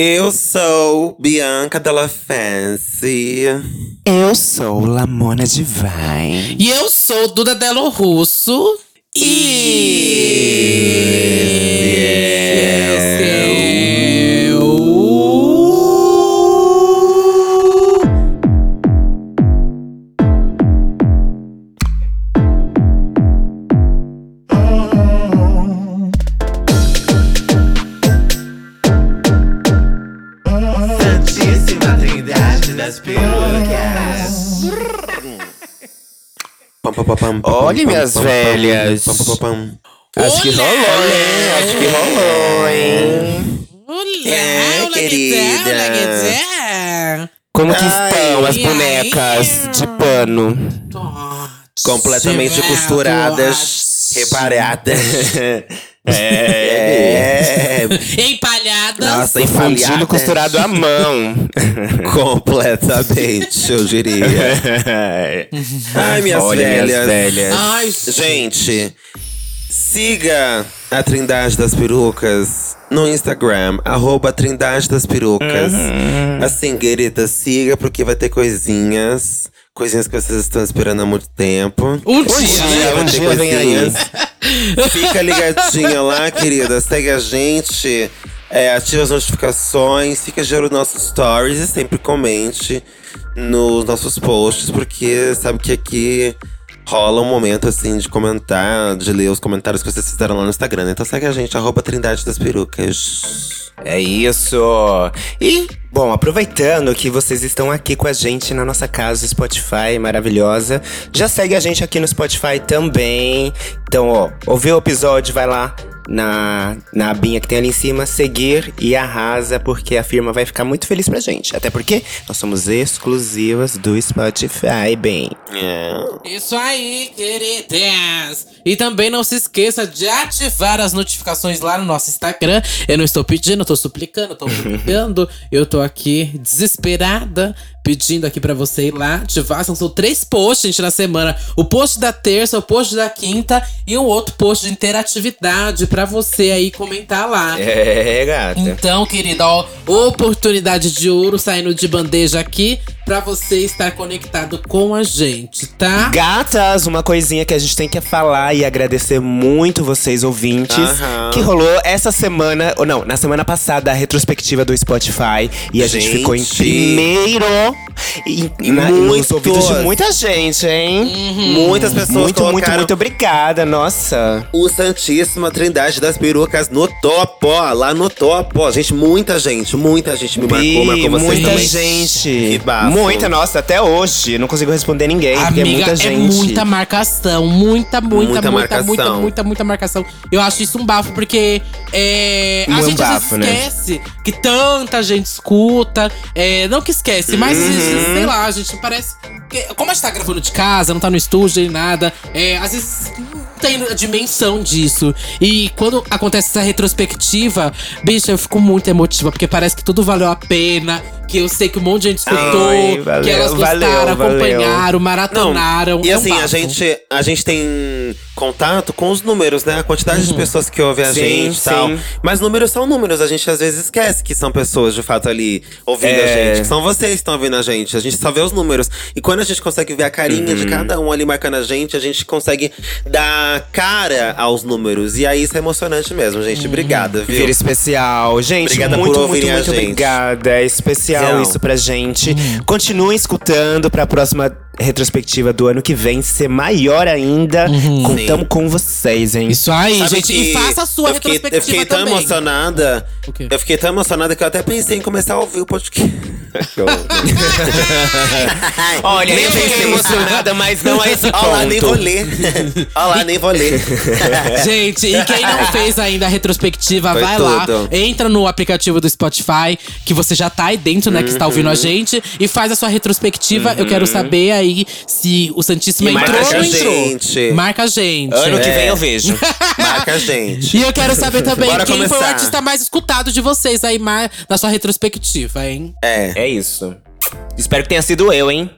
Eu sou Bianca Della Fancy. Eu sou Lamona Divine. E eu sou Duda Delo Russo. E. Pam, minhas velhas. Acho que rolou, hein? Acho que rolou, hein? Olá, É, olá, querida. olá? Como que Ai, estão as bonecas aí? de pano? Completamente costuradas, reparadas. É. É, Empalhadas. Nossa, Fundindo empalhadas. costurado à mão. Completamente, eu diria. Ai, minhas Olha, velhas. minhas velhas. Ai, Gente, siga a Trindade das Perucas no Instagram, arroba Trindade das Perucas. Uhum. Assim, querida, siga porque vai ter coisinhas. Coisinhas que vocês estão esperando há muito tempo. Um dia, dia. vai um ter dia vem aí. Fica ligadinha lá, querida. Segue a gente. é, ativa as notificações, fica de olho nos nossos stories e sempre comente nos nossos posts, porque sabe que aqui rola um momento assim de comentar, de ler os comentários que vocês fizeram lá no Instagram. né? Então segue a gente, arroba Trindade das Perucas. É isso! E, bom, aproveitando que vocês estão aqui com a gente na nossa casa Spotify maravilhosa, já segue a gente aqui no Spotify também. Então, ó, ouviu o episódio, vai lá na, na abinha que tem ali em cima, seguir e arrasa, porque a firma vai ficar muito feliz pra gente. Até porque nós somos exclusivas do Spotify, bem. É. Isso aí, queridas! E também não se esqueça de ativar as notificações lá no nosso Instagram. Eu não estou pedindo, eu tô suplicando, eu tô suplicando. eu tô aqui desesperada, pedindo aqui pra você ir lá ativar. São, três posts, gente, na semana. O post da terça, o post da quinta e um outro post de interatividade pra você aí comentar lá. É, gata. Então, querida, ó, oportunidade de ouro saindo de bandeja aqui pra você estar conectado com a gente, tá? Gatas, uma coisinha que a gente tem que falar e agradecer muito vocês ouvintes. Aham. Que rolou essa semana, ou não, na semana passada, a retrospectiva do Spotify. E a gente, Gente. ficou em primeiro. E, E na, nos muitos. ouvidos de muita gente, hein? Muitas pessoas Muito, muito, colocaram muito obrigada, nossa. o Santíssima Trindade das Perucas no topo, ó, lá no topo, ó. Gente, muita gente, muita gente me marcou, Bi, marcou vocês muita também. gente. Que bafo. Muita, nossa, até hoje. Não consigo responder ninguém, porque é Amiga, muita é gente. muita marcação. Muita, muita, Muita muita, muita, muita, muita marcação. Eu acho isso um bafo, porque é, a gente né? esquece que tanta gente escuta. é, não que esquece, mas Uhum. vezes, sei lá, a gente parece. que- como a gente tá gravando de casa, não tá no estúdio nem nada, é, às vezes não tem a dimensão disso. E quando acontece essa retrospectiva, bicho, eu fico muito emotiva, porque parece que tudo valeu a pena. Que eu sei que um monte de gente escutou, Ai, que valeu, elas gostaram, valeu, valeu. acompanharam, maratonaram. E é um assim, a bafo. gente, a gente tem contato com os números, né? A quantidade de pessoas que ouvem a Uhum. Sim, gente e tal. Mas números são números, a gente às vezes esquece que são pessoas de fato ali ouvindo a É. gente. Que são vocês que estão ouvindo a gente. A gente só vê os números. E quando a gente consegue ver a carinha Uhum. de cada um ali marcando a gente, a gente consegue dar cara aos números. E aí isso é emocionante mesmo, gente. Uhum. Obrigada, viu? Vira especial. Gente, Obrigada por muito, muito, a muito gente. obrigada. É especial Não. isso pra gente. Continuem escutando pra próxima retrospectiva do ano que vem ser maior ainda. Contamos com vocês, hein? Isso aí, Sabe gente. E faça a sua eu fiquei, retrospectiva Eu fiquei tão também. emocionada. Eu fiquei tão emocionada que eu até pensei em começar a ouvir o podcast. Olha, Nem eu pensei fiquei emocionada, mas não a esse ponto. Olha lá, nem vou ler. Olha lá, nem vou ler. Gente, e quem não fez ainda a retrospectiva, Foi vai lá, tudo. entra no aplicativo do Spotify, que você já tá aí dentro, né, que está Uhum. ouvindo a gente, e faz a sua retrospectiva. Eu quero saber aí se o Santíssimo E entrou marca ou não entrou. gente. Marca a gente. Ano que É. vem eu vejo. Marca a gente. E eu quero saber também Bora quem foi o começar. artista mais escutado de vocês aí na sua retrospectiva, hein? É. É isso. Espero que tenha sido eu, hein?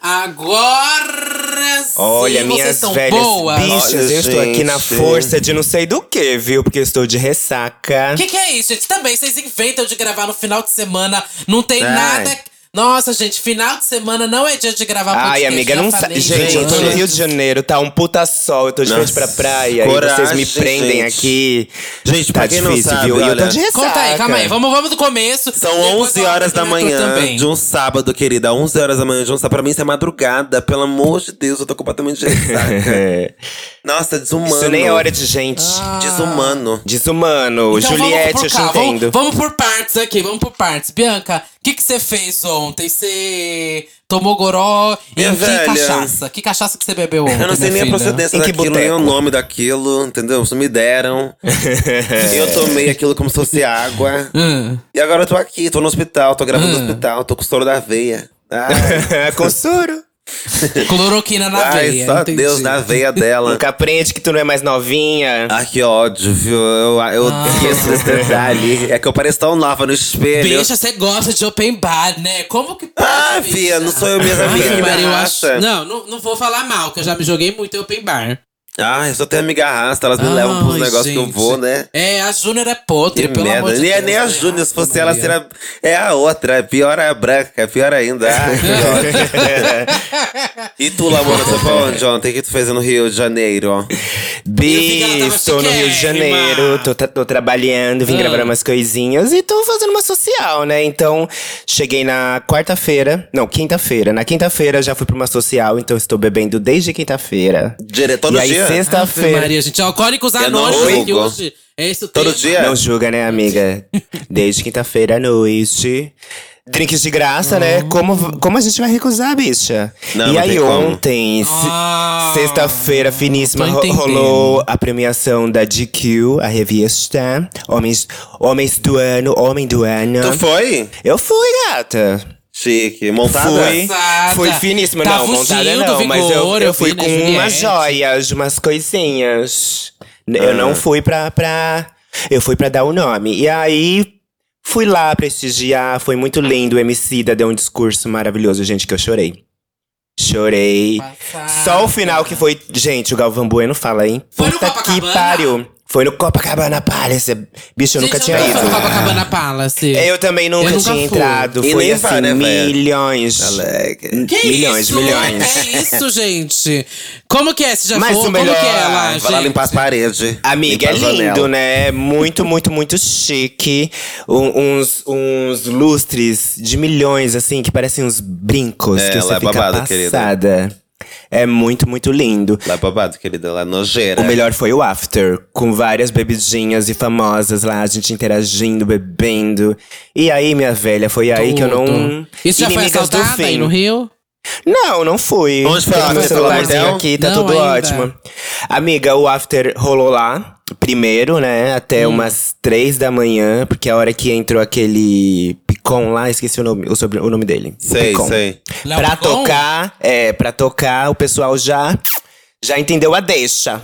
Agora Olha, e minhas vocês são velhas boas. bichas, Olha, eu estou aqui na gente. força de não sei do que, viu? Porque eu estou de ressaca. O que, que é isso, gente? Também, vocês inventam de gravar no final de semana. Não tem Ai. nada. Nossa, gente, final de semana não é dia de gravar podcast. Ai, amiga, não sabe. Gente, eu tô no. Rio de Janeiro, tá um puta sol, eu tô de frente pra praia. e coragem, vocês me prendem gente. aqui. Gente, tá pra quem não difícil, sabe, viu? E eu tô olha- de ressaca. Conta aí, calma aí. Vamos, vamos do começo. São Depois 11 eu horas da manhã também. de um sábado, querida. 11 horas da manhã de um sábado. Pra mim isso é madrugada. Pelo amor de Deus, eu tô completamente de ressaca. É. Nossa, desumano. Isso nem é hora de gente. Desumano. Desumano. Então Juliette, vamos eu por te cá, vamos, entendo. vamos por partes aqui, vamos por partes. Bianca, o que que você fez ontem? Você tomou goró Minha em que velha. cachaça? Que cachaça que você bebeu ontem, Eu não sei nem a procedência Em que daquilo, nem o nome daquilo, entendeu? Isso me deram. eu tomei aquilo como se fosse água. Hum. E agora eu tô aqui, tô no hospital, tô gravando no hospital, tô com soro da veia. Ai, Com soro. Cloroquina na ai veia. só entendi. Deus na veia dela. Nunca aprende que tu não é mais novinha. Ai, que ódio, viu? Eu, eu Ah. esqueço desse detalhe. É que eu pareço tão nova no espelho. Bicha, você gosta de open bar, né? Como que pode, Ah, bicha? fia, não sou eu mesma, Ai, Maria, eu acho... Não, não, não vou falar mal, que eu já me joguei muito em open bar. Ah, eu só tenho amiga arrasta, elas me levam pros Ai, negócios que eu vou, né? É, a Júnior é podre, Que pelo amor merda. de Nem, Deus. nem a? Júnior, se fosse ela, seria. É a outra. Pior é a branca, é pior ainda. Ai, que ódio. e tu, Lamona, você foi onde ontem? O que tu fez no Rio de Janeiro? ó? Bi, estou no Rio de. Janeiro, tô, tô trabalhando, vim Ah. gravar umas coisinhas e tô fazendo uma social, né? Então, cheguei na quarta-feira, não, quinta-feira. Na quinta-feira já fui pra uma social, então estou bebendo desde quinta-feira. Dire... Todo dia? Sexta-feira. Maria, gente, alcoólicos Eu não anônimos aqui julgo. hoje. É esse o Todo dia? Não julga, né, amiga? Desde quinta-feira à noite. Drinks de graça, né? Como, como a gente vai recusar, bicha? Não, e não aí, tem como. ontem, se- Ah, sexta-feira finíssima, tô ro- entendendo. rolou a premiação da GQ, a revista. Homens, homens do ano, homem do ano. Tu foi? Eu fui, gata. Chique. Montada? Fui. Montada. Fui finíssima. Tá não, montada não. do mas eu, vigor, eu eu fui né, com umas joias, umas coisinhas. Eu Ah. não fui pra, pra. Eu fui pra dar o nome. E aí. Fui lá prestigiar, foi muito lindo. O MC da deu um discurso maravilhoso, gente, que eu chorei. Chorei. Passada. Só o final que foi. Gente, o Galvão Bueno fala, hein? Foi no Puta que pariu. Foi no Copacabana Palace. Bicho, eu Gente, nunca tinha nunca ido. no Copacabana Palace. Eu também nunca Eu nunca tinha fui. entrado. E foi assim, vai, né, milhões. Alegre. Que milhões, isso? milhões. É isso, gente. Como que é? Você já Mas foi? o Como melhor- que é lá, Vai lá gente? limpar as paredes. Amiga, é lindo, janela. né? Muito, muito, muito chique. Um- uns, uns lustres de milhões, assim, que parecem uns brincos É, que lá você é fica babado, querida. É muito, muito lindo. Lá babado, querida. Lá nojeira. O melhor foi o after, com várias bebidinhas e famosas lá, a gente interagindo, bebendo. E aí, minha velha, foi aí que eu não. Isso já foi assaltada aí no Rio? Não, não fui. Onde foi lá no celularzinho hotel? aqui, tá Não, tudo ainda. ótimo. Amiga, o after rolou lá. Primeiro, né? Até Hum. umas três da manhã, porque a hora que entrou aquele Picon lá, esqueci o nome, o, sobre, o nome dele. Sei, Picon. sei. Léo Pra Picon? tocar, é, pra tocar, o pessoal já, já entendeu a deixa.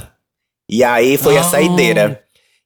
E aí foi a Ah. saideira.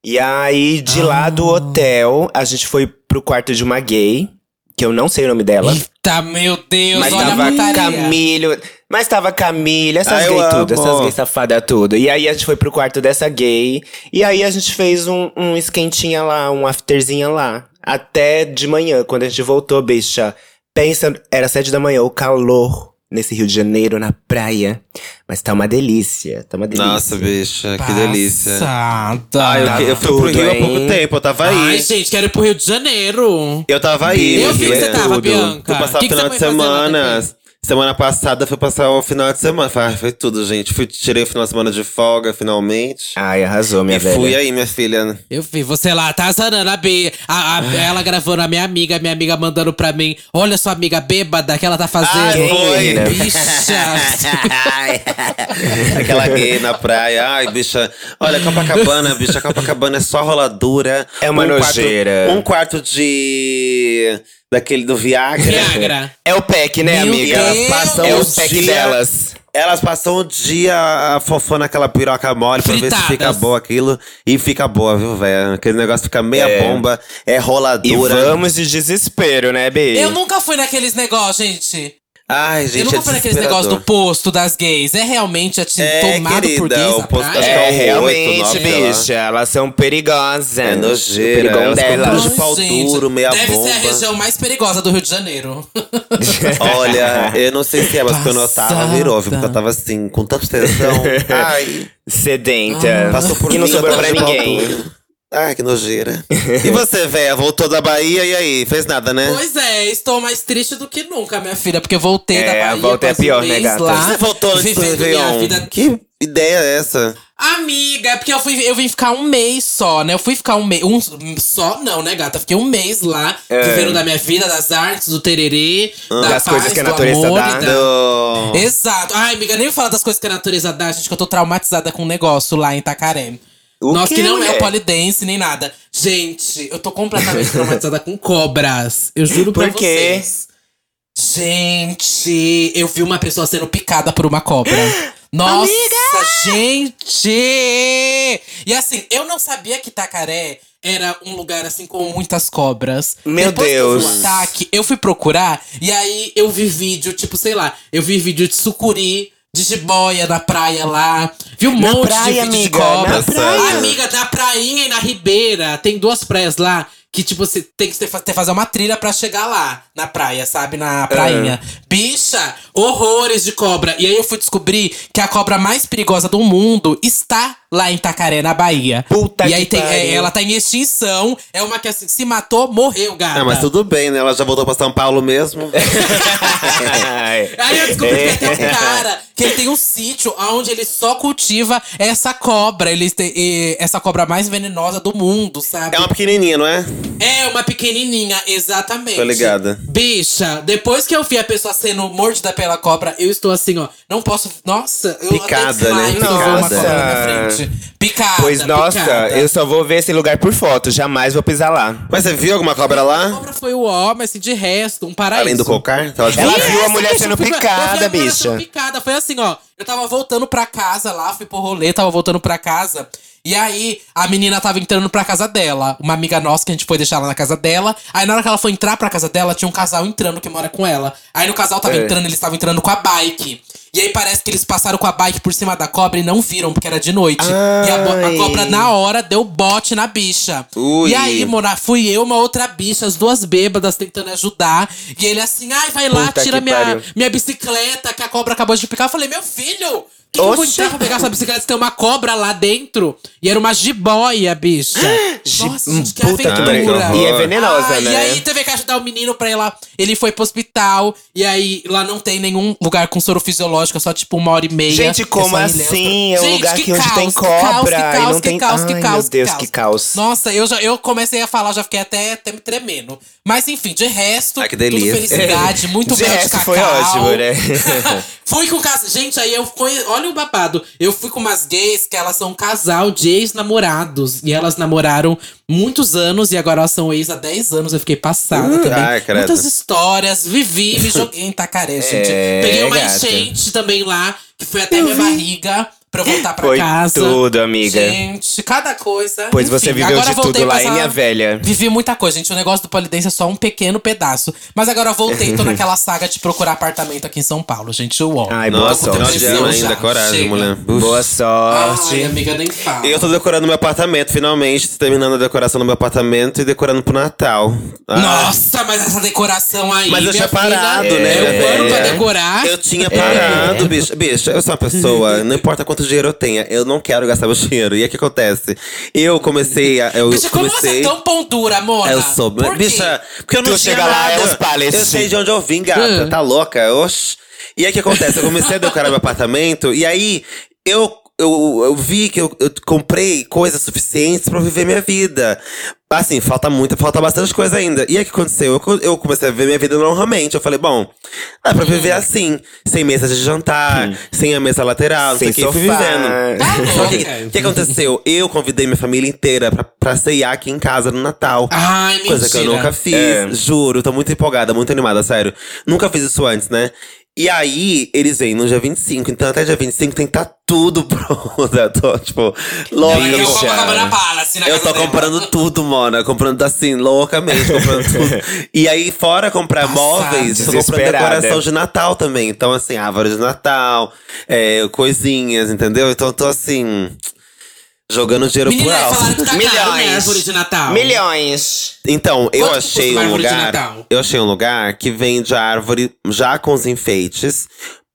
E aí, de lá do hotel, a gente foi pro quarto de uma gay, que eu não sei o nome dela. Eita, meu Deus, Mas olha a tava putaria. Camilo. Mas tava Camila, essas Ah, eu gays tudo, amo. essas gays safadas tudo. E aí a gente foi pro quarto dessa gay. E aí a gente fez um, um esquentinha lá, um afterzinha lá. Até de manhã, quando a gente voltou, bicha. Pensa, era sete da manhã, o calor nesse Rio de Janeiro, na praia. Mas tá uma delícia, tá uma delícia. Nossa, bicha, que delícia. Passada. Ah, eu, Tá eu fui pro Rio há hein? pouco tempo, eu tava aí. Ai, gente, quero ir pro Rio de Janeiro. Eu tava aí. Eu meu vi que você tava, tudo. Bianca. O que final de semana. Semana passada fui passar o final de semana. Foi, ai, foi tudo, gente. Fui, tirei o final de semana de folga, finalmente. Ai, arrasou, minha e velha. fui aí, minha filha. Eu vi, você lá, tá azarando a B. A, a- ela gravando a minha amiga, minha amiga mandando pra mim. Olha sua amiga bêbada que ela tá fazendo. Ai, foi. menina? Bicha. Aquela gay na praia. Ai, bicha. Olha, Copacabana, bicha. Copacabana é só roladura. É uma quarto- nojeira. um quarto de. Daquele do Viagra. Viagra. É o pack, né, Meu amiga? Deus! passam É o pack dia- delas. Elas passam o dia fofando aquela piroca mole pra ver se Fritadas. fica boa aquilo. E fica boa, viu, velho? Aquele negócio fica meia É. bomba, é E roladura. vamos de desespero, né, Bi? Eu nunca fui naqueles negócios, gente. Ai, gente, eu nunca é falei aqueles negócios do posto das gays. É realmente assim, É, tomado por querida, gays o posto praia? É, oito, realmente, nove, sei lá. bicha. Elas são perigosas. É nojeira, O perigão elas delas. de pau Gente, duro, meia Deve ser a bomba. região mais perigosa do Rio de Janeiro. Olha, eu não sei se é, mas quando eu tava, virou, viu? Porque eu tava assim, com tanta tesão. Ai, Sedenta. passou por não mim, sobrou eu pra ninguém. Ai, que nojeira. e você, véia, voltou da Bahia e aí? Fez nada, né? pois é, estou mais triste do que nunca, minha filha. Porque eu voltei da É, a Bahia volta é faz um pior, né, mês gata? lá, Você voltou antes do Réveillon. vida Que ideia é essa? Amiga, é porque eu, fui, eu vim ficar um mês só, né? Eu fui ficar um mês. Um, só não, né, gata? Fiquei um mês lá, vivendo da minha vida, das artes, do tererê, da Das paz, coisas que a do natureza amor dá. e da- Do... Exato. Ai, amiga, nem fala das coisas que a natureza dá, gente, que eu tô traumatizada com um negócio lá em Itacaré. O Nossa, quê, que não é mulher? o polidense nem nada. Gente, eu tô completamente traumatizada com cobras. Eu juro pra Por quê? vocês. Gente, eu vi uma pessoa sendo picada por uma cobra. Nossa, gente! E assim, eu não sabia que Itacaré era um lugar assim com muitas cobras. Meu Depois que Deus. ataque, eu fui procurar e aí eu vi vídeo, tipo, sei lá, eu vi vídeo de sucuri, de jiboia na praia lá. Vi um Na monte praia, de vídeo de amiga, cobra. na praia. Amiga, na prainha e na ribeira. Tem duas praias lá que, tipo, você tem que ter, ter fazer uma trilha pra chegar lá na praia, sabe? Na prainha. Bicha, horrores de cobra. E aí eu fui descobrir que a cobra mais perigosa do mundo está lá em Itacaré, na Bahia. Puta e aí que tem, é, ela tá em extinção. É uma que assim, se matou, morreu, gata. Ah, mas tudo bem, né? Ela já voltou pra São Paulo mesmo. Aí eu descobri que tem um cara que ele tem um sítio onde ele só cultiva essa cobra. Ele tem essa cobra mais venenosa do mundo, sabe? É uma pequenininha, não é? É uma pequenininha, exatamente. Tô ligada. Bicha, depois que eu vi a pessoa sendo mordida pela cobra, eu estou assim, ó. Não posso. Nossa, eu Picada, né? Nossa. cobra na minha frente. Picada. Pois nossa, picada. eu só vou ver esse lugar por foto. Jamais vou pisar lá. Mas você viu alguma cobra A lá? cobra foi o homem, assim, de resto, um paraíso. Além do cocar? De Ela viu a mulher bicha, sendo picada, a bicha. sendo picada. Foi assim, ó. Eu tava voltando pra casa lá, fui pro rolê, tava voltando pra casa. E aí, a menina tava entrando pra casa dela. Uma amiga nossa que a gente foi deixar lá na casa dela. Aí, na hora que ela foi entrar pra casa dela, tinha um casal entrando que mora com ela. Aí, no casal tava É. entrando, eles estavam entrando com a bike. E aí, parece que eles passaram com a bike por cima da cobra e não viram, porque era de noite. E a, a Ai. cobra, na hora, deu bote na bicha. Ui. E aí, Mona, fui eu, uma outra bicha, as duas bêbadas tentando ajudar. E ele assim, ai, vai lá, Puta tira minha, pariu. minha bicicleta que a cobra acabou de picar. Eu falei, meu filho, eu vou entrar pra pegar sua bicicleta se tem uma cobra lá dentro? E era uma jiboia, bicha. Nossa, gente, que Puta aventura. E é venenosa, Ah, né? E aí teve que ajudar o menino pra ir lá. Ele foi pro hospital. E aí lá não tem nenhum lugar com soro fisiológico, é só tipo uma hora e meia. Gente, É como assim? É um Gente, lugar que que onde caos, tem que caos, cobra que e caos, não que tem- caos, que caos, meu Deus, que caos. Nossa, eu, já, eu comecei a falar, já fiquei até, até me tremendo. Mas enfim, de resto, Ai, que delícia. tudo felicidade, muito De mel de cacau. foi ótimo, né? fui com casa. Gente, aí eu fui. Olha o babado. Eu fui com umas gays que elas são um casal de ex-namorados. E elas namoraram muitos anos e agora elas são ex há 10 anos. Eu fiquei passada Uh, também. ai, credo. Muitas histórias. Vivi, me joguei em Tacaré, gente. É, Peguei uma gata. enchente também lá, que foi até minha barriga. Pra eu voltar pra Foi casa. tudo, amiga. Gente, cada coisa. Pois Enfim, você viveu agora de voltei tudo lá, essa- minha velha? Vivi muita coisa, gente. O negócio do polidense é só um pequeno pedaço. Mas agora eu voltei, tô naquela saga de procurar apartamento aqui em São Paulo, gente. Uó. Ai, boa Nossa, final sorte. de ano ainda, coragem, chega. mulher. Uf. Boa Ai, sorte. amiga, nem fala. Eu tô decorando meu apartamento, finalmente. Terminando a decoração do meu apartamento e decorando pro Natal. Ah, Nossa, mas essa decoração aí. Mas eu minha tinha parado, filha, né, Eu paro pra velha? decorar. Eu tinha parado, bicho. Bicho, eu sou uma pessoa, não importa quanto dinheiro eu tenha, eu não quero gastar meu dinheiro. E aí o que acontece? Eu comecei a. Eu Bicha, como você comecei. é tão pão dura, amor? Eu sou. Por quê? Bicha, porque eu não Tu tinha chega lá, nada. é os. Eu sei de onde eu vim, gata. Hum. Tá louca? Oxi. E aí o que acontece? Eu comecei a decorar meu apartamento e aí eu. Eu, eu vi que eu, eu comprei coisas suficientes pra viver minha vida. Assim, falta muito, falta bastante coisa ainda. E aí o que aconteceu? Eu, co- eu comecei a viver minha vida normalmente. Eu falei, bom, dá pra viver Hum. assim, sem mesa de jantar, sem a mesa lateral, não sei Sem o que. Eu fui sofá. vivendo. Tá Só que louca. o que aconteceu? Eu convidei minha família inteira pra, pra ceiar aqui em casa no Natal. Ai, Coisa que eu mentira. nunca fiz, É. juro. Tô muito empolgada, muito animada, sério. Nunca fiz isso antes, né? E aí, eles vêm no dia 25. Então, até dia 25 tem que estar tudo pronto. Eu tô, tipo, louca. Ela Bicha. o Copacabana Palace na Eu casa tô comprando tudo, mano. Comprando assim, loucamente, comprando tudo. E aí, fora comprar Passada. móveis, tô comprando decoração de Natal também. Então, assim, árvore de Natal, é, coisinhas, entendeu? Então, eu tô assim. Jogando dinheiro Menina, por falaram alto. tá caro, né? Milhões. Árvore de Natal. Milhões. Então, eu Quanto achei um lugar. Eu achei um lugar que vende a árvore já com os enfeites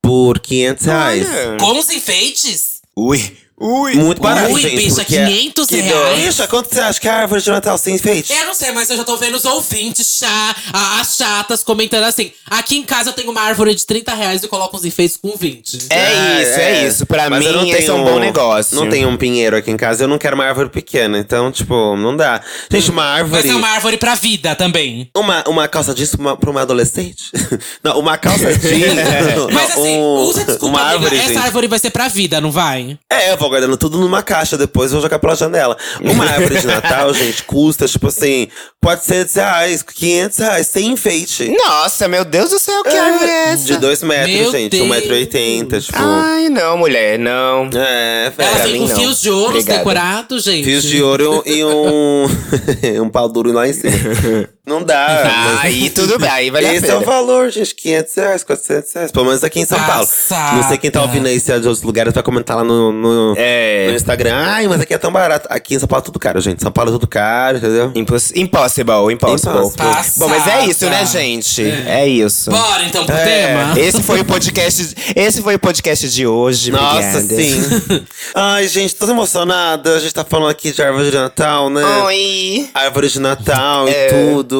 por 500 reais. Olha. Com os enfeites? Ui. Ui. Muito barato, Ui, gente. bicha, porque é- 500 que reais. Bicha, quanto você acha que é a árvore de Natal sem enfeite? Eu não sei, mas eu já tô vendo os ouvintes, chá, a- as chatas, comentando assim. Aqui em casa eu tenho uma árvore de 30 reais e coloco os enfeites com 20. É isso, é, isso. Pra Mas eu não mim, esse é tenho- um bom negócio. Não tem um pinheiro aqui em casa, eu não quero uma árvore pequena. Então, tipo, não dá. Gente, uma Vai árvore. ser uma árvore pra vida também. Uma, uma calça jeans pra uma, pra uma adolescente? não, uma calça jeans. Mas assim, usa desculpa, uma amiga, árvore, essa gente. árvore vai ser pra vida, não vai? É, eu vou guardando tudo numa caixa, depois eu vou jogar pela janela. Uma árvore de Natal, gente, custa, tipo assim, 400 reais, 500 reais, sem enfeite. Nossa, meu Deus do céu, que árvore é essa? De 2 metros, Meu gente, Deus. 1,80m, tipo. Ai, não, mulher, não. É, Ela velho. vem com fios de ouro decorados, gente. Fios de ouro e um. um pau duro lá em cima. Não dá. mas- Aí tudo bem, aí vale a Esse pena. é o valor, gente. 500 reais, 400 reais. Pelo menos aqui em São Paulo. Passada. Não sei quem tá ouvindo aí, se é de outros lugares, vai comentar lá no, no, É. no Instagram. Ai, mas aqui é tão barato. Aqui em São Paulo é tudo caro, gente. São Paulo é tudo caro, entendeu? Imposs impossible, impossible. Impossible. Bom, mas é isso, né, Passada. gente? É, isso. Bora então pro É. tema. Esse foi o podcast. Esse foi o podcast de hoje. Nossa, obrigada. sim. Ai, gente, tô emocionada. A gente tá falando aqui de árvore de Natal, né? Oi. Árvore de Natal É. e tudo.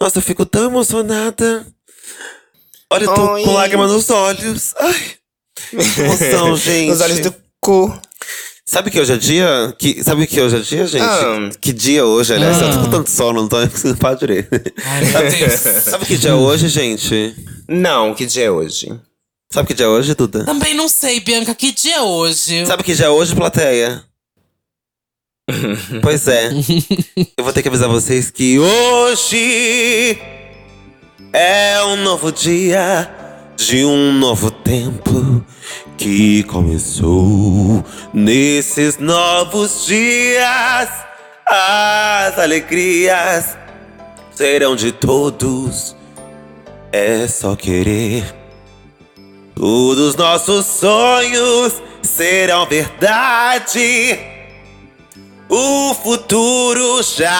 Nossa, eu fico tão emocionada. Olha, eu tô Oi. com lágrima nos olhos. Ai, que emoção, gente. Os olhos do cu. Sabe que hoje é dia? Que, sabe que hoje é dia, gente? Ah. Que dia hoje, aliás? Ah. Eu tô com tanto sono, não tô conseguindo falar direito. Ai, meu Deus. Sabe que dia é hoje, gente? Não, que dia é hoje? Sabe que dia é hoje, Duda? Também não sei, Bianca, que dia é hoje? Sabe que dia é hoje, plateia? Pois é. Eu vou ter que avisar vocês que hoje é um novo dia de um novo tempo que começou nesses novos dias. As alegrias serão de todos. É só querer. Todos os nossos sonhos serão verdade. O futuro já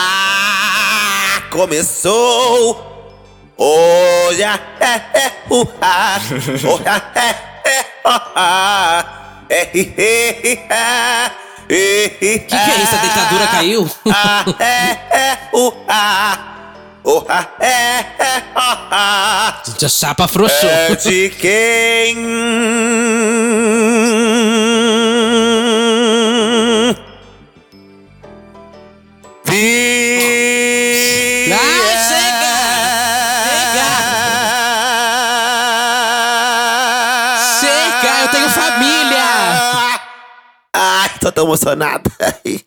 começou. Olha, é, é, uh, ah. Olha, é, é, oh, ah. É, é, é, é, é, Que que é isso? A ditadura caiu? Ah, é, é, uh, ah. Oh, ah, é, é, oh, ah. A chapa afrouxou. É de quem tão emocionada. Ai.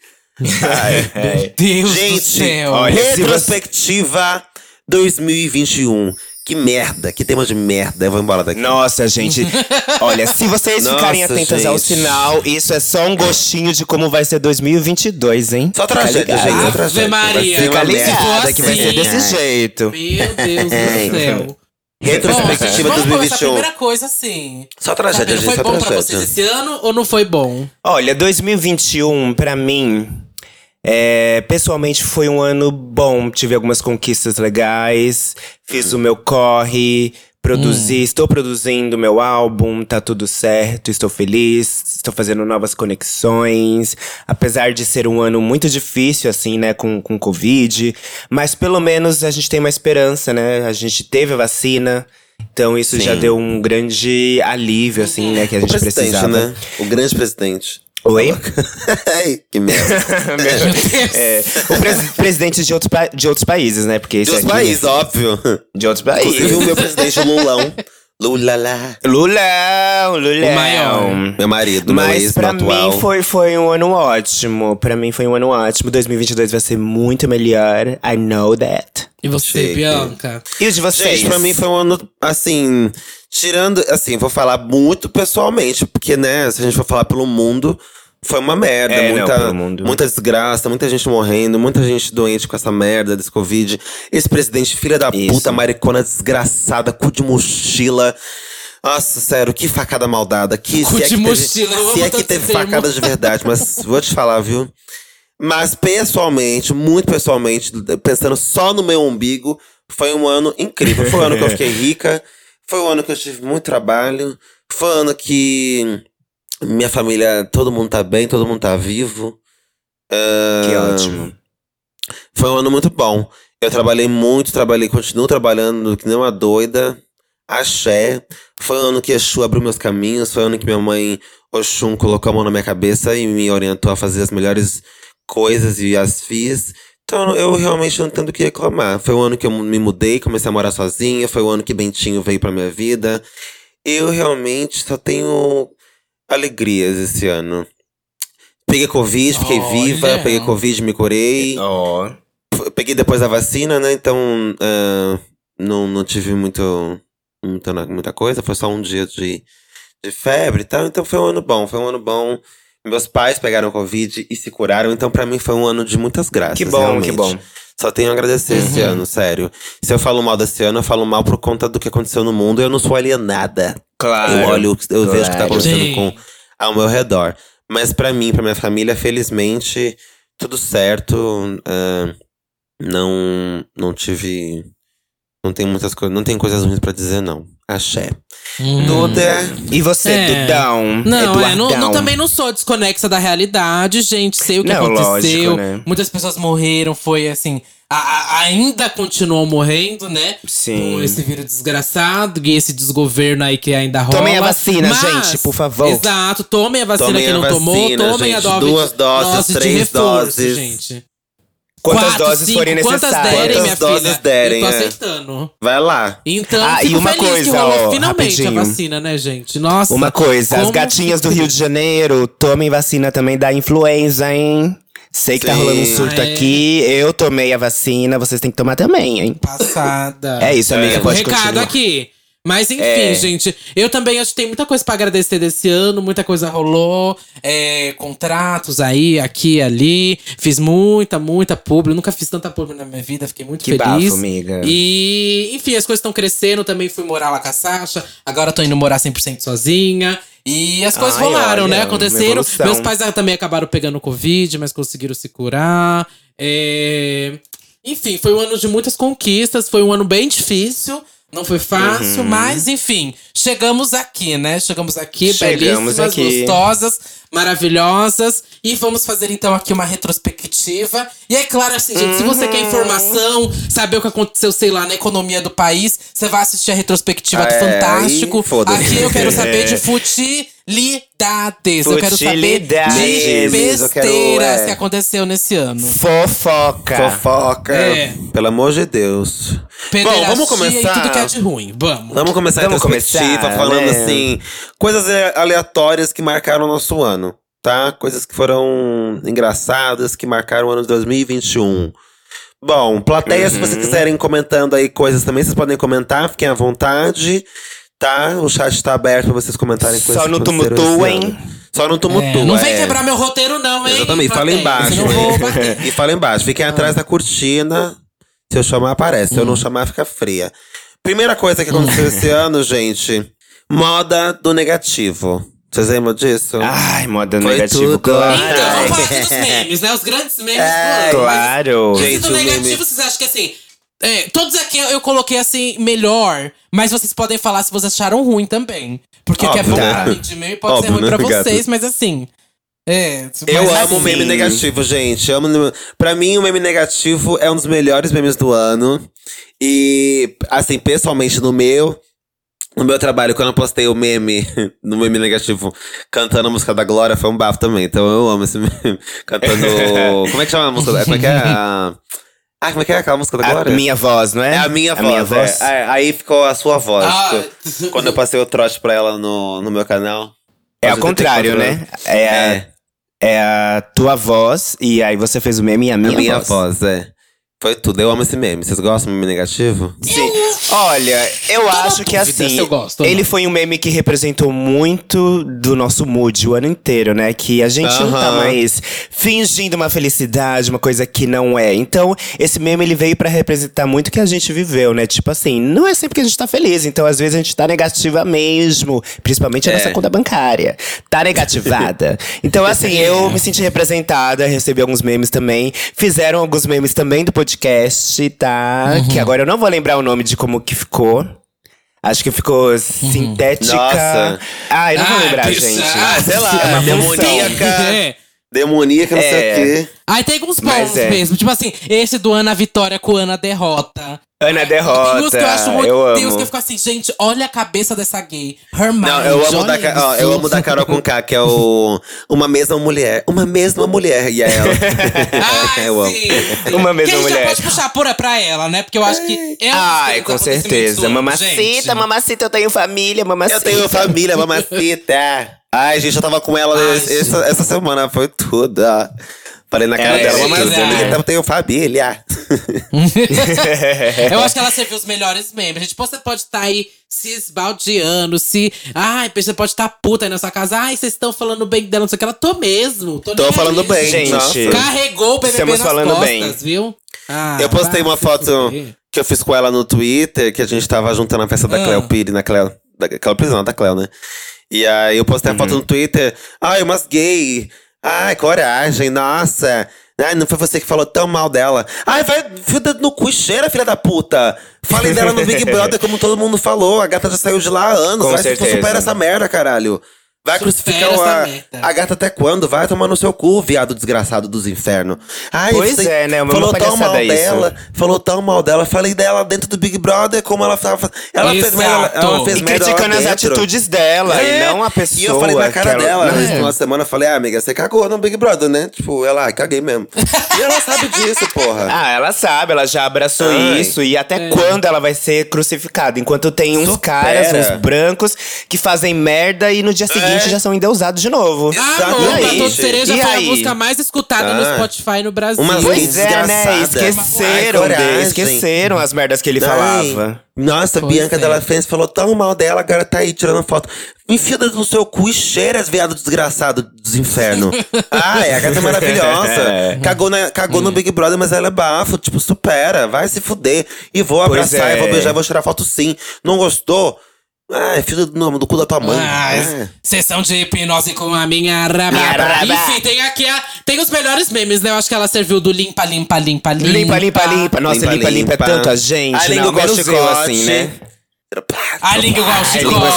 Ai. Deus do Gente, céu. olha, retrospectiva 2021. Que merda, que tema de merda. Eu vou embora daqui. Nossa, gente. Olha, se vocês Nossa, ficarem atentas ao gente. sinal, isso é só um gostinho de como vai ser 2022, hein? Só tragédia, gente. Só Ave. Maria, Fica ligada que vai ser assim. desse jeito. Meu Deus É. do céu. Retrospectiva Bom, vamos começar a 2021. primeira coisa assim. Só tragédia, gente. foi Só bom pra vocês esse ano ou não foi bom? Olha, 2021, pra mim, é, pessoalmente foi um ano bom. Tive algumas conquistas legais, fiz o meu corre, produzi, estou produzindo meu álbum, tá tudo certo, estou feliz, estou fazendo novas conexões. Apesar de ser um ano muito difícil, assim, né, com, com Covid, mas pelo menos a gente tem uma esperança, né? A gente teve a vacina. Então isso já Sim. deu um grande alívio, assim, né, que a O gente presidente, precisava. né? O grande presidente. Oi? Que merda. É, o pres presidente de outros, pa- de outros países, né? Porque De outros aqui- países, óbvio. De outros Inclusive o países. meu presidente Lulão. Lulala. Lulão, Lulão. O maior. Meu marido, meu Mas ex, pra meu atual. mim foi, foi um ano ótimo. Pra mim foi um ano ótimo. 2022 vai ser muito melhor. I know that. E você, Chique. Bianca? E o de vocês? Gente, pra mim foi um ano, assim, tirando, assim, vou falar muito pessoalmente, porque, né, se a gente for falar pelo mundo, foi uma merda. É, não, muita, mundo. muita desgraça, muita gente morrendo, muita gente doente com essa merda desse Covid. Esse presidente, filha da Isso. puta, maricona desgraçada, cu de mochila. Nossa, sério, que facada maldada. Que, Cu se é de que mochila, eu teve, se é que teve facada de verdade, mas vou te falar, viu? Mas pessoalmente, muito pessoalmente, pensando só no meu umbigo, foi um ano incrível. Foi um ano que eu fiquei rica, foi um ano que eu tive muito trabalho, foi um ano que minha família, todo mundo tá bem, todo mundo tá vivo. Que Ah, ótimo. Foi um ano muito bom. Eu trabalhei muito, trabalhei, continuo trabalhando que nem uma doida. Axé. Foi um ano que Exu abriu meus caminhos. Foi um ano que minha mãe, Oxum, colocou a mão na minha cabeça e me orientou a fazer as melhores coisas e as fiz. Então eu realmente não tenho do que reclamar. Foi o ano que eu me mudei, comecei a morar sozinha. Foi o ano que Bentinho veio pra minha vida. Eu realmente só tenho alegrias esse ano. Peguei Covid, fiquei Olha. viva. Peguei Covid, me curei. Eu peguei depois da vacina, né? Então ah, não, não tive muito, muita, muita coisa. Foi só um dia de, de febre e tal. Então foi um ano bom, foi um ano bom. Meus pais pegaram Covid e se curaram. Então pra mim foi um ano de muitas graças. Que bom, realmente. que bom. Só tenho a agradecer esse ano, sério. Se eu falo mal desse ano, eu falo mal por conta do que aconteceu no mundo. Eu não sou alienada. Claro. Eu olho, eu vejo o que tá claro. acontecendo Sim. com, ao meu redor. Mas pra mim, pra minha família, felizmente, tudo certo. ah, não, não tive. Não tem muitas coisas. Não tem coisas ruins pra dizer, não. Axé. Hum. Duda. E você, É. Dudão? Não, é, não, não- também não sou desconexa da realidade, gente. Sei o que Não, aconteceu. lógico, né? Muitas pessoas morreram, foi assim. A- a- ainda continuam morrendo, né? Sim. Com esse vírus desgraçado e esse desgoverno aí que ainda rola. Tomem a vacina, Mas- gente, por favor. Exato, tomem a vacina Tomem quem a não tomou, vacina, tomem a gente. dose, Duas doses, dose três reforço, doses. gente. Quantas Quatro, doses cinco, forem Quantas necessárias. derem, Quantas doses filha? derem, Eu tô é. aceitando. Vai lá. Então, Ah, e uma coisa, rolou ó, finalmente rapidinho. a vacina, né, gente? Nossa. Uma coisa, as gatinhas do Rio de Janeiro, tomem vacina também da influenza, hein? Sei que tá Sim. rolando um surto Ah, é? aqui. Eu tomei a vacina, vocês têm que tomar também, hein? Passada. É isso, amiga, É. Um pode recado continuar. aqui. Mas enfim, É. gente, eu também acho que tem muita coisa pra agradecer desse ano, muita coisa rolou, é, contratos aí, aqui e ali. Fiz muita, muita publi. Nunca fiz tanta publi na minha vida, fiquei muito Que feliz. bafo, amiga. E, enfim, as coisas estão crescendo. Também fui morar lá com a Sasha. Agora tô indo morar 100% sozinha. E as coisas Ai, rolaram, olha, né? Aconteceram. Meus pais também acabaram pegando Covid, mas conseguiram se curar. É, Enfim, foi um ano de muitas conquistas. Foi um ano bem difícil. Não foi Uhum. fácil, mas enfim, chegamos aqui, né? Chegamos aqui, Chegamos belíssimas, aqui. gostosas, maravilhosas. E vamos fazer então aqui uma retrospectiva. E é claro, assim, gente, se você Uhum. quer informação, saber o que aconteceu, sei lá, na economia do país, você vai assistir a retrospectiva do É, Fantástico. aí. Aqui eu quero saber de futilidades. Eu quero saber de Futilidades. Eu quero, besteiras é. que aconteceu nesse ano. Fofoca. Fofoca. É. Pelo amor de Deus. Bom, Pederastia vamos E começar. tudo que é de ruim. Vamos. Vamos começar Vamos a retrospectiva começar, falando né? assim, coisas é, aleatórias que marcaram o nosso ano, tá? Coisas que foram engraçadas, que marcaram o ano de 2021. Bom, plateia, se Uhum. vocês quiserem comentando aí coisas também, vocês podem comentar, fiquem à vontade, tá? O chat tá aberto pra vocês comentarem coisas Só não tumultuem. Só não tumultua. É, não vem é. quebrar meu roteiro, não, hein? Exatamente, fala embaixo. bater. e fala embaixo. Fiquem atrás da cortina. Se eu chamar, aparece. Se eu não chamar, fica fria. Primeira coisa que aconteceu esse ano, gente. Moda do negativo. Vocês lembram disso? Ai, moda Foi negativo, tudo. claro. Então, vamos falar aqui dos memes, né? Os grandes memes É. Mas Claro. Gente, do negativo, meme- vocês acham que assim. É, todos aqui eu coloquei assim, melhor, mas vocês podem falar se vocês acharam ruim também. Porque o que é bom né? pra mim de meme pode Óbvio, ser ruim né, pra gato? vocês, mas assim. É. Eu mas amo assim, meme negativo, gente. Amo, pra mim, o meme negativo é um dos melhores memes do ano. E, assim, pessoalmente, no meu. No meu trabalho, quando eu postei o meme, no meme negativo, cantando a música da Glória, foi um bafo também. Então eu amo esse meme. Cantando. como é que chama a música? Como é que é? A, Ah, como é que é aquela música da A minha voz, não é? É a minha voz. minha é. voz. É, aí ficou a sua voz. Ah. Tipo, quando eu passei o trote pra ela no, no meu canal. É ao 84 contrário, né? É, a, É, é a tua voz e aí você fez o meme e a a minha, minha voz. voz, é. Foi tudo. Eu amo esse meme. Vocês gostam do meme negativo? Sim. Olha, eu acho que dúvida assim, se eu gosto ou ele não. foi um meme que representou muito do nosso mood o ano inteiro, né? Que a gente não tá Aham. mais fingindo uma felicidade, uma coisa que não é. Então, esse meme ele veio pra representar muito o que a gente viveu, né? Tipo assim, não é sempre que a gente tá feliz, então às vezes a gente tá negativa mesmo, principalmente a É. nossa conta bancária. Tá negativada. então, assim, eu me senti representada, recebi alguns memes também. Fizeram alguns memes também do podcast, tá? Uhum. Que agora eu não vou lembrar o nome de como que ficou. Acho que ficou sintética. Nossa. Ah, eu não vou Ah, lembrar, bicha. gente. Ah, sei lá, É uma demoníaca. É. Demoníaca, não sei É. o quê. Aí tem alguns bons é. mesmo. Tipo assim, esse do Ana Vitória com Ana Derrota. Ana Derrota. Tem uns que eu acho muito. eu tem uns que eu fico assim, gente, olha a cabeça dessa gay. Her mind, Não, eu amo, da, Ca- ó, eu amo da Carol com K, que é o Uma Mesma Mulher. Uma Mesma Mulher. E é ela. Ai, eu amo. sim, sim. Uma mesma que a gente mulher. já pode puxar por pra ela, né? Porque eu acho que é um Ai, com certeza. Mamacita, gente. mamacita, eu tenho família, mamacita. Eu tenho família, mamacita. Ai, gente, eu tava com ela Ai, essa, essa semana, foi tudo. ó. Falei na cara É, dela, sim, mamacita, é. eu tenho família. Eu acho que ela serviu os melhores membros. Gente, você pode estar aí se esbaldeando, se. Ai, você pode estar puta aí na sua casa. Ai, vocês estão falando bem dela, não sei o que. Ela tô mesmo. Tô, Tô falando bem, gente. nossa. Carregou o BBB Estamos nas falando costas, bem. viu? Ah, Eu postei uma foto que eu fiz com ela no Twitter, que a gente tava juntando a festa da Ah. Cleo Pires, na Cleo. Da Cleo Pires não, da Cleo, né? E aí eu postei a foto no Twitter. Ai, umas gay. Ai, coragem, nossa. Ai, não foi você que falou tão mal dela. Ai, vai, fio o dedo no cu cheira, filha da puta. Falei dela no Big Brother, como todo mundo falou. A gata já saiu de lá há anos. Com vai, certeza. supera essa merda, caralho. Vai Supera crucificar a, a gata até quando? Vai tomar no seu cu, viado desgraçado dos infernos. Ai, Pois você é, né? Uma Falou tão mal isso. dela, falou tão mal dela. Falei dela dentro do Big Brother, como ela tava. Ela fez Exato. merda. Ela fez E merda lá criticando as atitudes dela É. e não a pessoa. E eu falei na cara ela- dela, Não, numa semana, eu falei, ah, amiga, você cagou no Big Brother, né? Tipo, ela, ai, caguei mesmo. e ela sabe disso, porra. Ah, ela sabe, ela já abraçou Ai. isso. E É. até quando ela vai ser crucificada? Enquanto tem uns Supera. caras, uns brancos, que fazem merda e no dia seguinte É. já são endeusados de novo. Ah, amor, E pra todo gente? cereja E foi a música mais escutada no Ah. Spotify no Brasil. Umas Pois é, né? Esqueceram Ai, dele, esqueceram as merdas que ele Ai, falava. Nossa, Pois Bianca é. dela fez, falou tão mal dela, agora tá aí tirando foto. Enfia no seu cu e cheira, viado desgraçado dos infernos. Ai, a gata é maravilhosa. Cagou, na, cagou no Big Brother, mas ela é bafo. Tipo, supera, vai se fuder. E vou Pois abraçar, é. e vou beijar, vou tirar foto sim. Não gostou? Ai, filho do nome do cu da tua mãe. Ah, É. sessão de hipnose com a minha raba. Minha raba. Enfim, tem aqui a, tem os melhores memes, né? Eu acho que ela serviu do limpa, limpa, limpa, limpa. Limpa, limpa, limpa. Nossa, limpa, limpa, limpa. é tanta gente. A língua não, igual eu, chicote. assim, né? A língua igual A chicote. língua,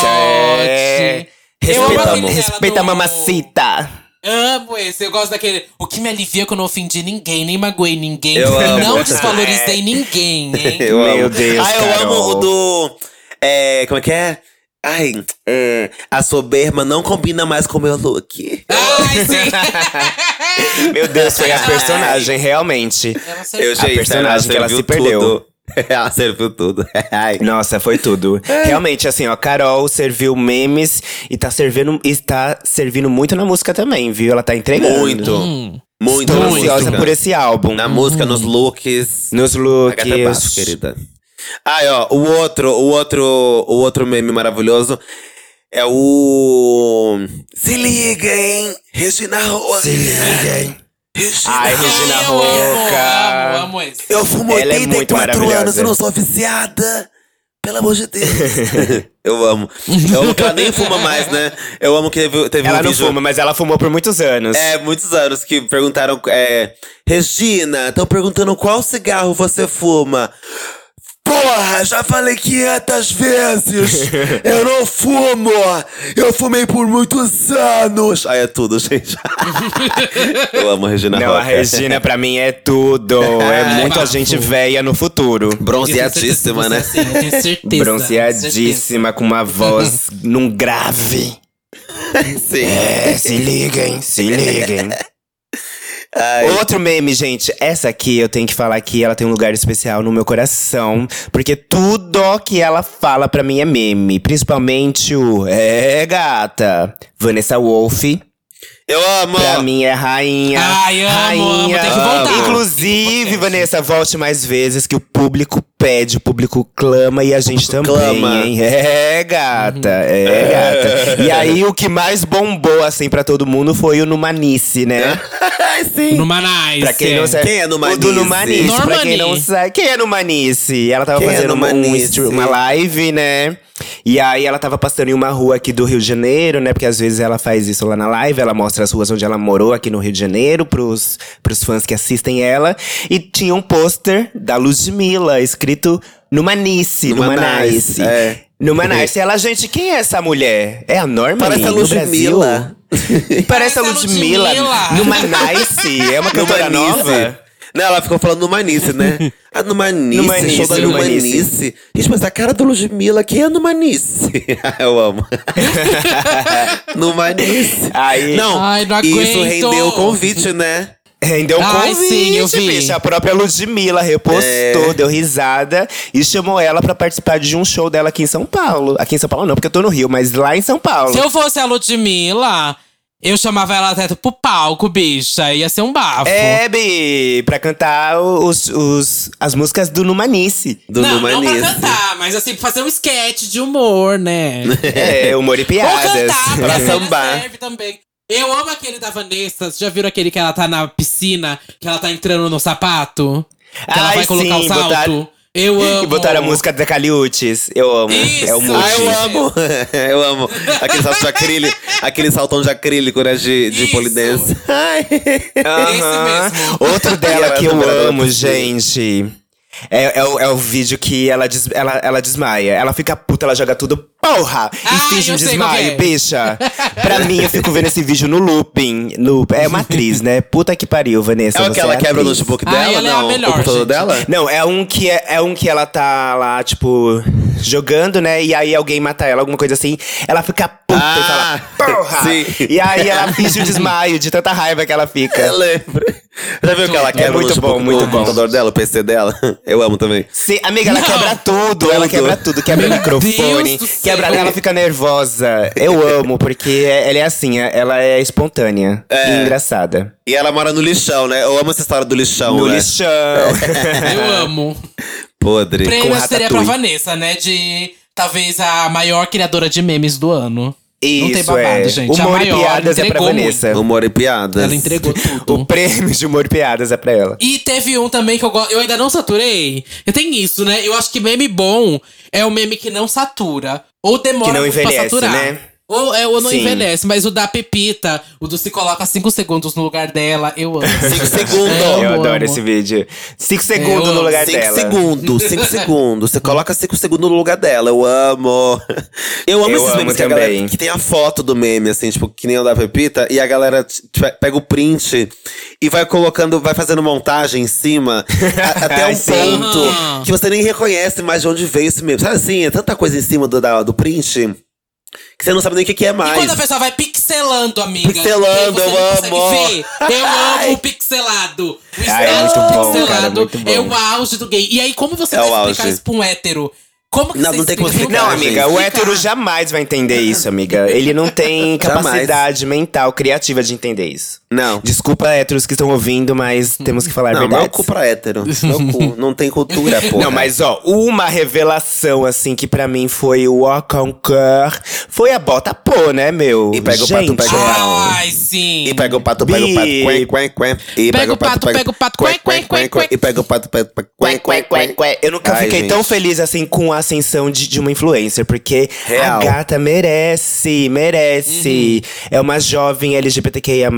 é... Eu amo Respeita, dela respeita a mamacita. Amo esse, eu gosto daquele. O que me alivia é que eu não ofendi ninguém, nem magoei ninguém. Eu amo. Não desvalorizei ninguém, hein? Eu Meu amo. Deus, Ah, eu Carol. amo o do. É, como é que é? Ai, é, a soberba não combina mais com o meu look. Ai, sim. Meu Deus, foi a personagem, realmente. Ela serviu. A personagem que ela se perdeu. tudo. ela serviu tudo. Ai. Nossa, foi tudo. Realmente, assim, ó, Carol serviu memes e tá servindo, e tá servindo muito na música também, viu? Ela tá entregando. Muito. Hum. Muito. Tô na ansiosa por esse álbum. Na música, nos looks. Nos é looks. querida. Ai, ó, o outro, o outro, o outro meme maravilhoso é o. Se liga, hein? Regina Rosa. Se liga, hein? Regina Ai, Rosa. Regina eu Roca. amo, amo, amo esse. Eu fumo Ela é muito 84 anos maravilhosa. e não sou viciada. Pelo amor de Deus. eu amo. Eu amo que ela nem fuma mais, né? Eu amo que teve, teve Ela um não vídeo. fuma, mas ela fumou por muitos anos. É, muitos anos que perguntaram. É, Regina, estão perguntando qual cigarro você fuma. Porra, já falei 500 vezes! Eu não fumo! Eu fumei por muitos anos! Aí é tudo, gente. eu amo a Regina Não, a Roca. Regina pra mim é tudo. É muita bafo. gente velha no futuro. Bronzeadíssima, né? Sim, eu tenho certeza. Bronzeadíssima, com uma voz num grave. Sim. É, se liguem, se liguem. Ai. Outro meme, gente. Essa aqui eu tenho que falar que ela tem um lugar especial no meu coração. Porque tudo que ela fala pra mim é meme. Principalmente o É Gata. Vanessa Wolff. Eu amo! Pra mim é rainha. Ai, amo, rainha. amo, tem que voltar. Inclusive, Vanessa, volte mais vezes que o público pede, o público clama e a gente também, clama. hein? É, gata. É, gata. E aí, o que mais bombou, assim, pra todo mundo foi o Numanice, né? Sim. No Manais. Pra quem não sabe. Quem é Numanice? O do Numanice. Pra Normani. quem não sabe. Quem é Numanice? Ela tava Quem é fazendo uma- um Numanice? uma live, né? E aí ela tava passando em uma rua aqui do Rio de Janeiro, né? Porque às vezes ela faz isso lá na live, ela mostra as ruas onde ela morou aqui no Rio de Janeiro pros, pros fãs que assistem ela. E tinha um pôster da Ludmilla, escrito Numanice, Numanice, Numanice. é. Numanice. Ela, gente, quem é essa mulher? É a Norma Parece a no? Ludmilla. Parece a Ludmilla. Ludmilla. Numanice. É uma cantora nova? Não, ela ficou falando Numanice, né? A Numanice, Numanice, show da Numanice. Numanice. Gente, mas a cara do Ludmilla, quem é Numanice? Eu amo. Numanice. Aí- não, Ai, não isso rendeu o convite, né? Rendeu um Ai, convite, sim, eu vi. bicha. A própria Ludmilla repostou, É. deu risada e chamou ela pra participar de um show dela aqui em São Paulo. Aqui em São Paulo não, porque eu tô no Rio, mas lá em São Paulo. Se eu fosse a Ludmilla, eu chamava ela até pro palco, bicha. Ia ser um bafo. É, Bi, pra cantar os, os, as músicas do Numanice. Do não, não Numanice. pra cantar, mas assim, pra fazer um sketch de humor, né? É, humor e Ou piadas. cantar, Pra sambar. serve também. Eu amo aquele da Vanessa. Vocês já viram aquele que ela tá na piscina, que ela tá entrando no sapato? Que ela Ai, vai colocar sim, o salto? botaram- Eu amo. E botaram a música da Caliutes. Eu amo. Isso. É o mood. Ah, eu amo! eu amo. Aquele salto de acrílico, aquele saltão de acrílico, né? De, de Isso. polidense. Ai. Aham. Esse mesmo. Outro dela Ela que eu amo, gente. É, é, o, é o vídeo que ela, des, ela, ela desmaia. Ela fica puta, ela joga tudo. Porra! E Ah, finge um desmaio, é. bicha. Pra mim, eu fico vendo esse vídeo no looping. No, é uma atriz, né? Puta que pariu, Vanessa. É o que ela é quebra o notebook Ah, dela? ela é a não? melhor, o computador gente. dela? Não, é um que é, é um que ela tá lá, tipo, jogando, né? E aí alguém mata ela, alguma coisa assim. Ela fica puta Ah, e fala, porra! sim. E aí ela finge um desmaio de tanta raiva que ela fica. Eu lembro. Já viu que ela É quebra muito o notebook bom, muito bom. computador dela, o PC dela? Eu amo também. Sim, amiga, ela Não. quebra tudo, ela quebra tudo, quebra Meu microfone, Deus quebra ela fica nervosa. Eu amo, porque ela é assim, ela é espontânea É. e engraçada. E ela mora no lixão, né? Eu amo essa história do lixão, No né? lixão. Eu amo. Podre. Prêmio seria pra Ratatouille. Vanessa, né? De talvez a maior criadora de memes do ano. Não tem Isso, babado, é. gente. a Humor e maior piadas é pra Vanessa. muito. Humor e piadas. Ela entregou tudo. O prêmio de humor e piadas é pra ela. E teve um também que eu gosto. Eu ainda não saturei. E tem isso, né? Eu acho que meme bom é o meme que não satura. Ou demora Que não muito pra envelhece, saturar. né? Ou, é, ou não Sim. envelhece, mas o da Pepita, o do se coloca 5 segundos no lugar dela, eu amo. 5 segundos. Eu adoro esse vídeo. Cinco segundos eu no amo. lugar Cinco dela. segundos, cinco segundos. Você coloca cinco segundos no lugar dela. Eu amo. Eu amo Eu esses amo memes que a também. galera. Que tem a foto do meme, assim, tipo, que nem o da Pepita, e a galera pega o print e vai colocando, vai fazendo montagem em cima, a- até um ponto que você nem reconhece mais de onde veio esse meme. Sabe assim, é tanta coisa em cima do, da- do print que você não sabe nem o que, que é E mais. quando a pessoa vai pixelando, amiga. Pixelando, eu amo. ver. Eu amo o pixelado. O Ah, é muito bom, pixelado cara, muito bom. é o auge do gay. E aí, como você É vai explicar auge. isso pra um hétero? Como que Não, você não tem como explica? explicar, Não, amiga, o hétero jamais vai entender isso, amiga. Ele não tem capacidade mental, criativa de entender isso. Não. Desculpa, héteros que estão ouvindo, mas temos que falar a Não, não é verdade. o cu pra hétero. Não, cu. não tem cultura, pô. Não, mas ó, uma revelação, assim, que pra mim foi o Walk on Cur, foi a bota pô, né, meu? E pega o pato, Gente, pega o pato. Ai, sim. E pega o pato, pega o pato, quen, quen, quen. E Pega o pato, pega o pato, quen, quen, quen. E pega o pato, pega o pato, quen, quen, quen. Eu nunca Ai, fiquei gente. tão feliz assim com a ascensão de, de uma influencer, porque Real. a gata merece, merece. Uhum. É uma jovem LGBTQIA,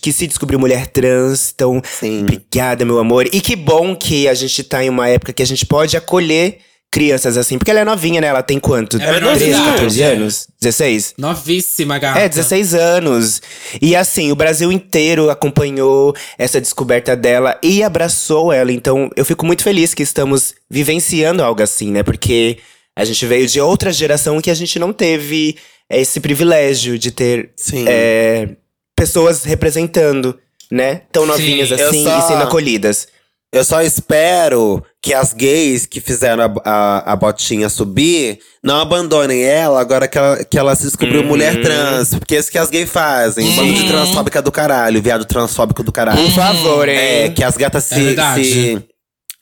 que se descobriu mulher trans. Então, Sim. obrigada, meu amor. E que bom que a gente tá em uma época que a gente pode acolher crianças assim. Porque ela é novinha, né? Ela tem quanto? É menor de 13, idade, 14 é. anos? 16? Novíssima, gata. É, 16 anos. E assim, o Brasil inteiro acompanhou essa descoberta dela e abraçou ela. Então, eu fico muito feliz que estamos vivenciando algo assim, né? Porque a gente veio de outra geração que a gente não teve esse privilégio de ter Sim. é, pessoas representando né? Tão novinhas Sim. Assim só- e sendo acolhidas. Eu só espero que as gays que fizeram a, a, a botinha subir não abandonem ela agora que ela, que ela se descobriu Uhum. mulher trans. Porque é isso que as gays fazem. Bando de transfóbica do caralho, viado transfóbico do caralho. Por favor, hein? É, que as gatas É se, verdade. se,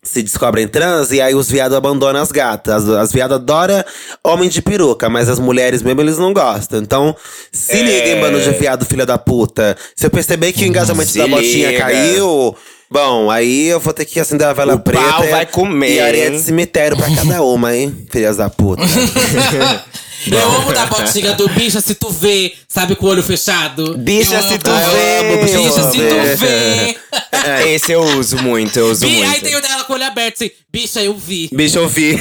se descobrem trans e aí os viados abandonam as gatas. As, as viadas adoram homem de peruca, mas as mulheres mesmo eles não gostam. Então, se É. liguem, bando de viado, filha da puta. Se eu perceber que o engajamento Se da botinha liga. caiu. Bom, aí eu vou ter que acender a vela O preta. pau e- vai comer, E areia de cemitério pra cada uma, hein? Filhas da puta. Eu amo da botinha do bicha se tu vê, sabe, com o olho fechado. Bicha, Eu se amo. tu Eu vê. amo, Bicha, se tu vê. Esse eu uso muito, eu uso Bi- muito. aí tem o dela com o olho aberto, assim. Bicha, eu vi. Bicho, eu vi.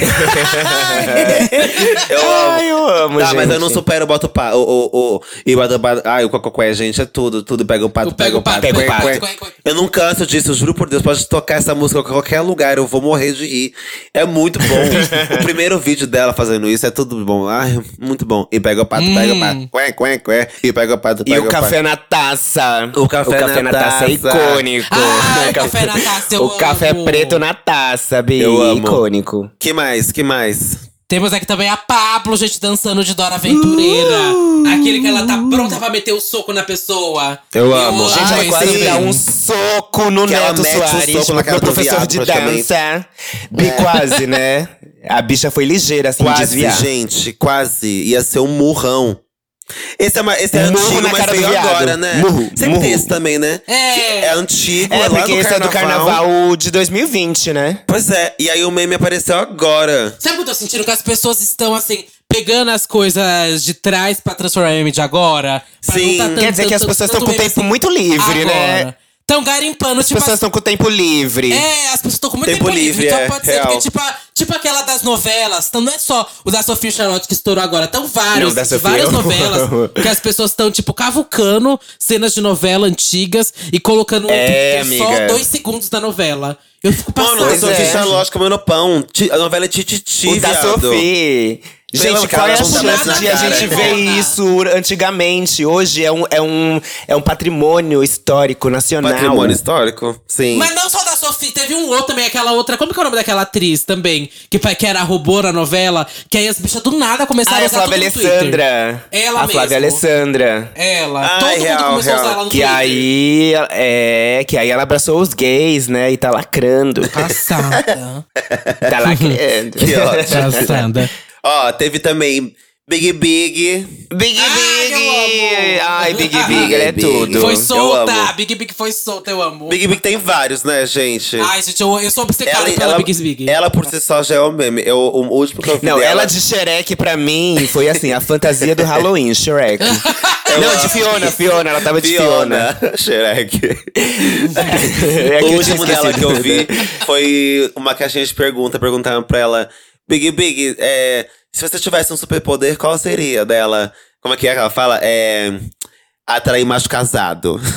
eu amo. Ai, eu amo, Tá, gente. mas eu não supero o boto pá. O, o, o, e o pá. Ai, o cococué, gente, é tudo. Tudo pega o pato, pega o pato, pega o pato. Eu não canso disso, eu juro por Deus. Pode tocar essa música em qualquer lugar, eu vou morrer de rir. É muito bom. o primeiro vídeo dela fazendo isso é tudo bom. Ai, muito bom. E pega o pato, pega o pato. Cué, cué, cué. E pega o pato, E pega o café na taça. O café na na taça é taça. icônico. Ah, o café na taça, eu O café amo. preto na taça, Bi. Eu amo. Icônico. Que mais? Que mais? Temos aqui também a Pablo, gente, dançando de Dora Aventureira. Aquele que ela tá pronta pra meter o soco na pessoa. Eu amo. Gente, vai quase dar um soco no Que ela Neto mete um Soares, soco na cara meu do professor viado, de dança. Bi, quase, né? A bicha foi ligeira, assim, Quase, desviar. gente, quase. Ia ser um murrão. Esse é, ma- esse é antigo, mas veio agora, né? Murro, Sempre murro. tem esse também, né? É. Que é antigo, É, lá porque esse é do carnaval de 2020, né? Pois é, e aí o meme apareceu agora. Sabe o que eu tô sentindo? Que as pessoas estão, assim, pegando as coisas de trás pra transformar em meme de agora. Sim. tá Quer dizer que as tanto- pessoas tanto estão com o tempo assim muito livre, né? Agora. Tão garimpando, As tipo. pessoas estão com o tempo livre. É, as pessoas estão com muito Tempo tempo, livre. livre, Então é, pode ser real. porque, tipo, a- tipo aquela das novelas. Então não é só o da Sofia Charlotte que estourou agora. Estão vários, Não, Sofia várias novelas amo. que as pessoas estão, tipo, cavucando cenas de novela antigas e colocando É, um- só amiga. dois segundos da novela. Eu fico Mano, passada. eu sou é. lógica comendo pão. A novela é Tititi, O da. Sofia. Gente, qual é a chance de a gente é ver isso antigamente? Hoje é um, é um, é um patrimônio histórico nacional. Patrimônio histórico? Sim. Mas não só da Sofia, teve um outro também, aquela outra. Como que é o nome daquela atriz também? Que, que era robô na novela. Que aí as bichas do nada começaram Ah, é a a usar Flávia tudo no Twitter. Ela A Flávia mesmo. Alessandra. Ela. Ai, Todo real, mundo começou a usar real. ela no Que Twitter. aí, é, que aí ela abraçou os gays, né? E tá lacrando. Passada. tá lacrando. Que ótimo. Passada. Ó, teve também Big Big. Big Ai, Big! eu amo. Ai, Big Big, ela é Big. tudo. Foi Eu solta. amo. Big Big foi solta, eu amo. Big Big tem vários, né, gente? Ai, gente, eu, eu sou obcecada pela ela, Big Big. ela por si só já é o meme. Eu, o último que eu vi Não, dela... ela de Shrek pra mim foi assim, a fantasia do Halloween, Shrek. Não, de Fiona, Fiona, ela tava de Fiona. Fiona. Shrek. É que o tinha último dela esquecido. que eu vi foi uma caixinha de pergunta. Perguntaram pra ela: Big Big, é, se você tivesse um superpoder, qual seria dela? Como é que é que ela fala? É. Atrair macho casado.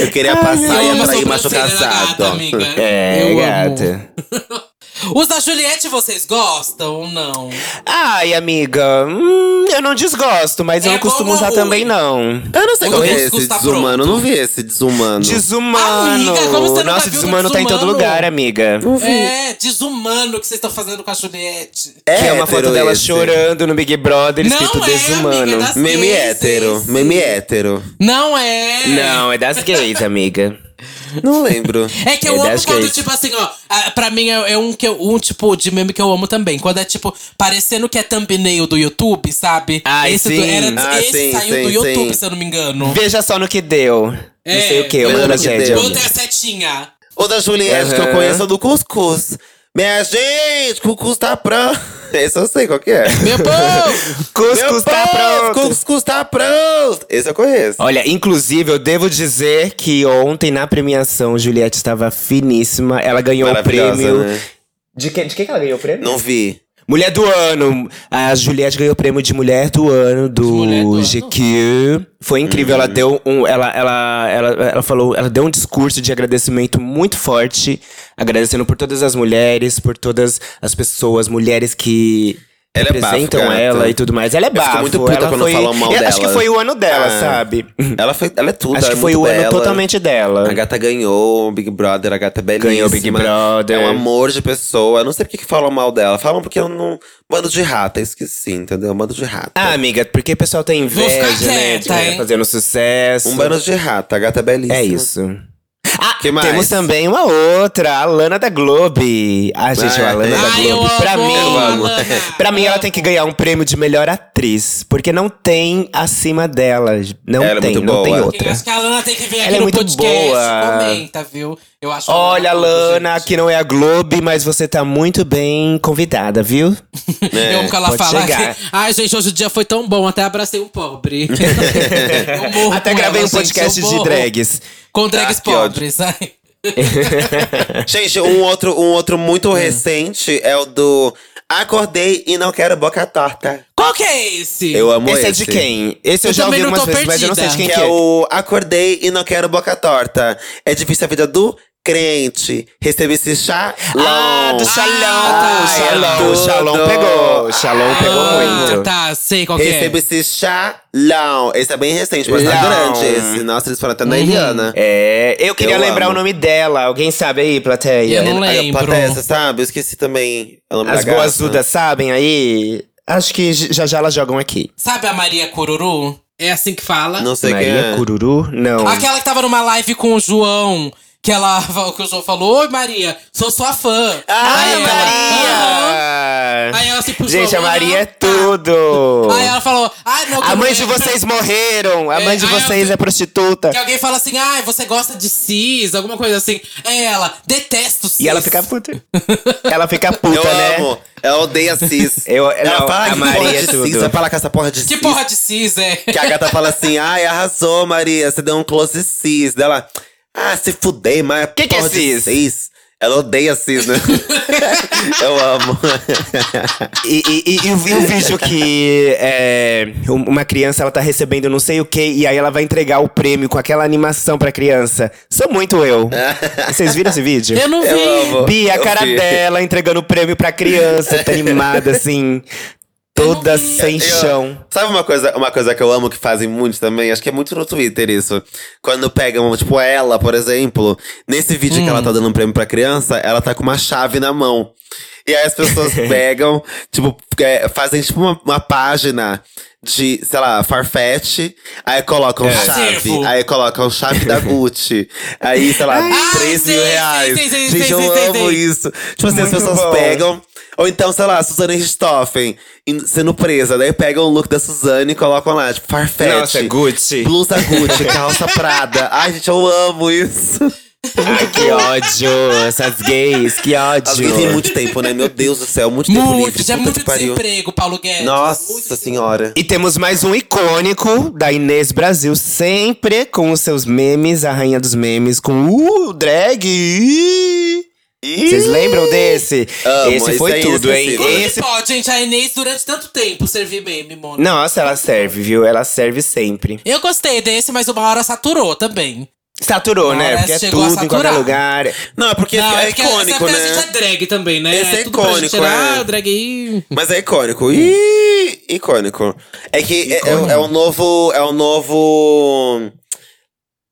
Eu queria passar e atrair macho casado. gata, amiga. É, eu gata. Os da Juliette vocês gostam ou não? Ai, amiga, hum, eu não desgosto, mas eu É não costumo usar ruim? também, não. Eu não sei O qual é esse tá desumano. pronto. Eu não vi esse desumano. Desumano. Amiga, como você Nossa, desumano do tá em todo Desumano? lugar, amiga. É, desumano que vocês estão fazendo com a Juliette. que é uma foto dela esse. chorando no Big Brother, Não escrito é, desumano. amiga, das- Meme Esse, hétero. esse. Meme hétero. Não é. Não, é das gays, amiga. Não lembro. É que eu É amo quando, gays. tipo assim, ó. ah, Pra mim é, é um, que eu- um tipo de meme que eu amo também. Quando é, tipo, parecendo que é thumbnail do YouTube, sabe? Ai, esse sim. Do, era, Ah, esse sim, saiu sim, do YouTube, sim. se eu não me engano. Veja só no que deu. É, não sei o que, uma tragédia. Outra setinha. O da Juliette que eu conheço é do Cuscuz. Minha gente, Cuscuz tá pronto. Esse eu sei qual que é. Meu povo! Cuscuz Meu tá povo, pronto. Cuscuz tá pronto. Esse eu conheço. Olha, inclusive, eu devo dizer que ontem na premiação, Juliette estava finíssima. Ela ganhou o Maravilhosa, prêmio. né? De, que, de que que ela ganhou o prêmio? Não vi. Mulher do ano. A Juliette ganhou o prêmio de Mulher do Ano do, do Ano. GQ. Foi incrível. Ela deu um. Ela, ela, ela, ela falou. Ela deu um discurso de agradecimento muito forte. Agradecendo por todas as mulheres, por todas as pessoas, mulheres que. Ela é bafo, representam ela e tudo mais. Ela é fico bafo. muito puta ela quando foi, falam mal eu Acho que dela. foi o ano dela, Ah. sabe? Ela, foi, ela é tudo, Acho ela que é foi o ano totalmente dela. A gata ganhou o Big Brother, a gata é belíssima. Ganhou o Big Brother. É um amor de pessoa. Não sei por que que falam mal dela. Falam porque eu não. Bando de rata, esqueci, entendeu? Bando de rata. Ah, amiga, porque o pessoal tem inveja, né? De tá fazendo sucesso. Um bando de rata, a gata é belíssima. É isso. Ah, Que mais? temos também uma outra, a Lana da Globe. Ah, gente, Ah, a Lana é. da Ai, Globe. eu pra amo mim, pra mim, ela tem que ganhar um prêmio de melhor atriz. Porque não tem acima dela. Não Ela é tem, muito não tem boa. Eu outra. acho que a Lana tem que vir aqui Ela é no muito podcast. boa. Comenta, viu? Eu acho Olha, Lana, gente. que não é a Globe, mas você tá muito bem convidada, viu? Eu amo que ela pode fala chegar. que, Ai, gente, hoje o dia foi tão bom, até abracei um pobre. Eu Até gravei ela, um podcast gente, eu de drags. Com drags Ah, pobres. Ai. Gente, um outro, um outro muito Hum. recente é o do Acordei e não quero boca torta. Qual que é esse? Eu amo Esse esse. é de quem? Esse eu, Eu já ouvi algumas tô vezes, mas eu não sei de quem Que que é é. o Acordei e não quero boca torta. É difícil a vida do crente. Recebi esse chá. Ah, do Shalom. Ah, o Shalom. O Shalom tudo. pegou. O pegou Ah, muito. Tá, sei qual que Recebi é. esse chalão. Esse é bem recente, mas tá grande esse. Nossa, eles foram até na Eliana. É, eu queria Eu lembrar amo. o nome dela. Alguém sabe aí, plateia? Eu não A lembro. plateia, você sabe? Eu esqueci também. As boazudas sabem aí? Acho que já já elas jogam aqui. Sabe a Maria Cururu? É assim que fala? Não sei Maria quem é. Cururu? Não. Aquela que tava numa live com o João. Que ela que o João falou, oi Maria, sou sua fã. Ah, Aí ela, "Aham." Maria! Aí ela se puxou. Gente, a "Aham, Maria é tá." tudo! Aí ela falou, ai meu A mãe de vocês morreram! A É, mãe de eu vocês é prostituta! Que alguém fala assim, ai, você gosta de cis, alguma coisa assim. É ela, detesto cis. E ela fica puta. ela fica puta, Eu né? amo. Ela odeia cis. Eu- ela não, fala a que Maria porra é de tudo. cis. Vai falar com essa porra de Que cis. porra de cis é? Que a gata fala assim, ai, arrasou, Maria. Você deu um close cis. Dela, ah, se fudei, mas Que que é cis? cis. Ela odeia cis, né? Eu amo. E, e, e, e o e o vídeo que é, um- uma criança ela tá recebendo não sei o que e aí ela vai entregar o prêmio com aquela animação pra criança. Sou muito eu. Vocês viram esse vídeo? Eu não vi. Eu amo. Bia, a cara vi. dela entregando o prêmio pra criança, tá animada assim. Toda sem Eu- chão. Sabe uma coisa, uma coisa que eu amo que fazem muito também? Acho que é muito no Twitter isso. Quando pegam, tipo, ela, por exemplo, nesse vídeo que ela tá dando um prêmio pra criança, ela tá com uma chave na mão. E aí as pessoas pegam, tipo, é, fazem tipo uma, uma página de, sei lá, Farfetch, aí colocam chave, Acervo. aí colocam chave da Gucci, aí, sei lá, Ai, 3 sei, mil reais. sei, sei, Gente, eu amo isso. Tipo assim, as pessoas bom. pegam. Ou então, sei lá, Suzane Richthofen sendo presa. Daí pegam o look da Suzane e colocam lá, tipo, Farfetch. Nossa, Gucci. Blusa Gucci, calça Prada. Ai, gente, eu amo isso. Ai, que ódio. Essas gays, que ódio. Alguém tem muito tempo, né? Meu Deus do céu, muito tempo Muito, livre. já é muito desemprego, Paulo Guedes. Nossa Muito senhora. E temos mais um icônico da Inês Brasil, sempre com os seus memes, a rainha dos memes, com uh, drag. Vocês lembram desse? Amo, esse esse foi aí é tudo, hein? Como que Esse pode, gente? A Inês durante tanto tempo servir meme, mano. Nossa, ela serve, viu? Ela serve sempre. Eu gostei desse, mas uma hora saturou também. Saturou, Uma né? Porque é tudo em qualquer lugar. Não, é porque Não, é porque icônico, essa, né? A gente é drag também, né? Esse é tudo pra gente, icônico, Ah, é. drag aí. Mas é icônico. Ih, icônico. É que é, é, é o novo. É o novo.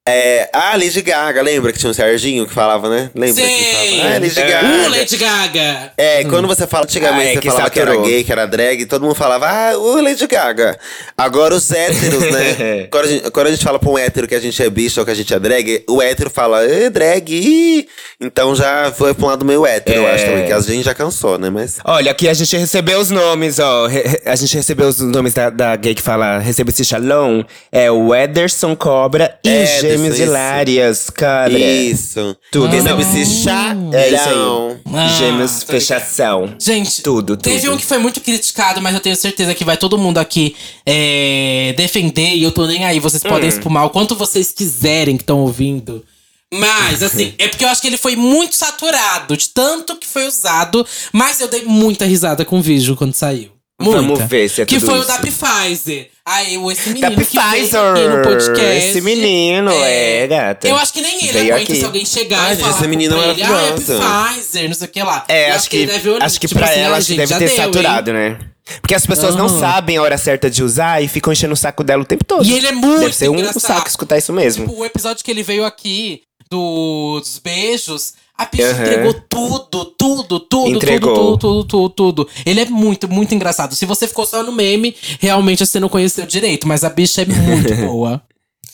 É, ah, Lady Gaga, lembra que tinha um Serginho que falava, né? Lembra que Sei. falava? Ah, Lady É. Gaga. Uh, Lady Gaga. É, quando você fala antigamente, Ah, é você que falava que era saturou. gay, que era drag, todo mundo falava, ah, o Lady Gaga. Agora os héteros, né? quando, a gente, quando a gente fala pra um hétero que a gente é bicho ou que a gente é drag, o hétero fala, é drag. ih." Então já foi pra um lado meio hétero, eu É. acho também, que a gente já cansou, né? Mas. Olha, aqui a gente recebeu os nomes, ó. Re- a gente recebeu os nomes da, da gay que fala recebe esse shalom. É o Ederson Cobra e Ederson, Gêmeos isso. Hilárias, cara. Isso. Tudo. Esse chá. É isso aí. Ah, Gêmeos fechação. Gente, Tudo, teve tudo. um que foi muito criticado, mas eu tenho certeza que vai todo mundo aqui é, defender. E eu tô nem aí. Vocês Hum. podem espumar o quanto vocês quiserem que estão ouvindo. Mas, assim, é porque eu acho que ele foi muito saturado, de tanto que foi usado. Mas eu dei muita risada com o vídeo quando saiu. Muita. Vamos ver se é Que tudo foi isso. o da Pfizer. Aí, o- esse menino Da que veio Pfizer. aqui no podcast. Esse menino, é, gata. Eu acho que nem ele Veio aguenta aqui. se alguém chegar Ai, e falar esse menino é ele, ah, é. Pfizer, não sei o que lá. É, Eu acho que, ele deve olhar, acho que tipo pra assim, ela "Ai, acho que deve ter deu, hein?" saturado, né? Porque as pessoas não Aham. sabem a hora certa de usar e ficam enchendo o saco dela o tempo todo. E ele é muito Deve ser um engraçado. saco escutar isso mesmo. Tipo, o episódio que ele veio aqui do- dos beijos, a bicha Aham. entregou tudo, tudo, tudo, Entregou. tudo, tudo, tudo, tudo, tudo. Ele é muito, muito engraçado. Se você ficou só no meme, realmente você não conheceu direito, mas a bicha é muito boa.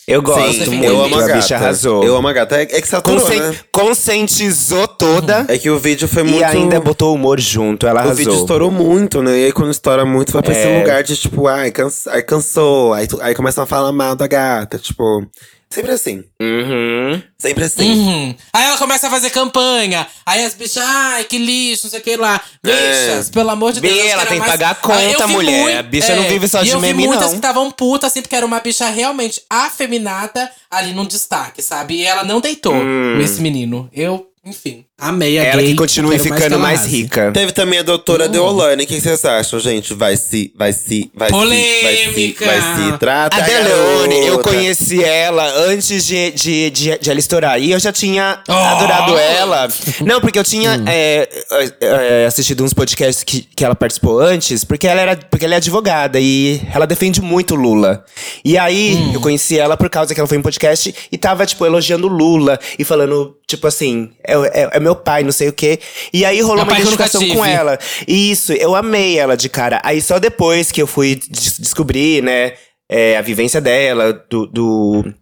Eu gosto Sim, muito, eu amo a a gata. bicha arrasou. Eu amo a gata. É, é que saturou, Consen- né? Conscientizou toda É que o vídeo foi e muito. ainda botou humor junto. Ela O arrasou. vídeo estourou muito, né? E aí quando estoura muito, vai pra esse É. lugar de tipo, ai, cansa, ai cansou. Aí, aí começam a falar mal da gata. Tipo, sempre assim. Uhum. Sempre assim. Uhum. Aí ela começa a fazer campanha. Aí as bichas, ai, que lixo, não sei o que lá. Bichas, pelo amor de Deus. Ela tem que mais- pagar a conta, Ah, vi mulher. A bicha não vive só e de eu vi meme, muitas não. que estavam putas, assim, porque era uma bicha realmente afeminada ali no destaque, sabe? E ela não deitou com esse menino. Eu, enfim, amei a Hum. Ela gay, que continue mais ficando mais arrase. rica. Teve também a doutora Deolane. O que vocês acham, gente? Vai se. Vai se. Vai Polêmica. se. Vai se. Vai se. Trata. A Delone, eu conheci ela antes de, de, de, de ela estourar. E eu já tinha Oh! adorado ela. Não, porque eu tinha é, é, é, assistido uns podcasts que, que ela participou antes, porque ela, era, porque ela é advogada e ela defende muito o Lula. E aí, eu conheci ela por causa que ela foi em podcast e tava, tipo, elogiando o Lula e falando, tipo assim, é, é, é meu pai, não sei o quê. E aí rolou Meu uma identificação com ela. Isso, eu amei ela de cara. Aí só depois que eu fui des- descobrir, né, é, a vivência dela, do. do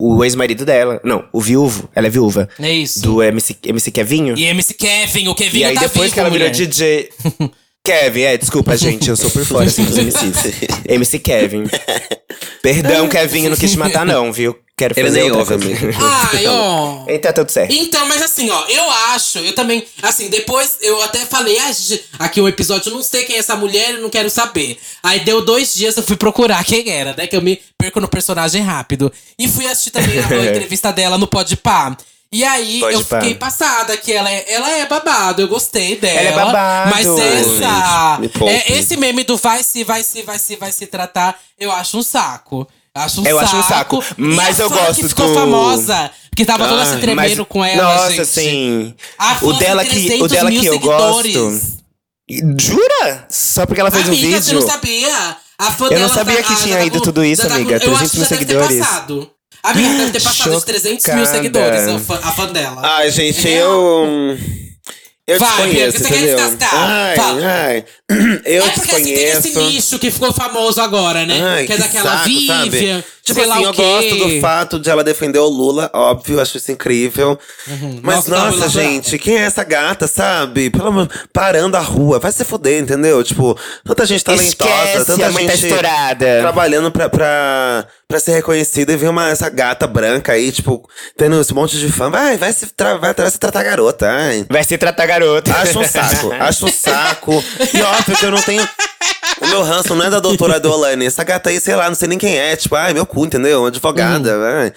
o ex-marido dela. Não, o viúvo. Ela é viúva. É isso. Do MC, MC Kevinho. E MC Kevin, o Kevin E aí tá depois vivo, que ela virou mulher. DJ. Kevin, é, desculpa, gente, eu sou por fora assim dos MCs. MC Kevin. Perdão, Kevin, eu não quis te matar, não, viu? Quero Ele fazer nem outra ouve, coisa. amigo. Ai, ó. Então tá tudo certo. Então, mas assim, ó, eu acho, eu também, assim, depois eu até falei, ah, aqui um episódio, eu não sei quem é essa mulher, eu não quero saber. Aí deu dois dias, eu fui procurar quem era, né? Que eu me perco no personagem rápido. E fui assistir também a, entrevista dela no Podpah. E aí eu Podpah. fiquei passada que ela é, ela é babado, eu gostei dela. Ela é babado. Mas essa. Me é, esse meme do vai se, vai se, vai se, vai se tratar, eu acho um saco. Acho um Eu saco. acho um saco, mas eu gosto que ficou do- famosa. Que tava toda se Ai, tremendo com ela, Nossa, gente. sim. A O dela que, o 300 dela que eu seguidores. gosto. Jura? Só porque ela fez amiga, um você não vídeo? sabia? A fã Eu não sabia tá- que tinha ido tudo isso, tá amiga. Eu 300 acho que mil seguidores. Amiga, deve ter passado de 300 mil seguidores, a fã, a fã dela. Ai, gente, Real. eu. Eu Vai, desconheço, Bianca, você quer entendeu? descascar? Ai, Fala. ai. Eu é porque assim, tem esse nicho que ficou famoso agora, né? Ai, que é daquela saco, Vivian, sabe? Tipo sei assim, eu gosto do fato de ela defender o Lula, óbvio, acho isso incrível. Mas Nossa, tá nossa, muito gente, quem é essa gata, sabe? Pelo amor, parando a rua, vai se fuder, entendeu? Tipo, tanta gente talentosa, Esquece, tanta tá gente estourada. trabalhando pra, pra, pra ser reconhecida e ver uma, essa gata branca aí, tipo, tendo esse monte de fã. Vai, vai se, tra vai, vai se tratar garota, ai. Vai se tratar garota. Acho um saco, acho um saco. E óbvio que eu não tenho. O meu ranço não é da doutora Deolane. Essa gata aí, sei lá, não sei nem quem é. Tipo, ai, meu cu, entendeu? Advogada, ai.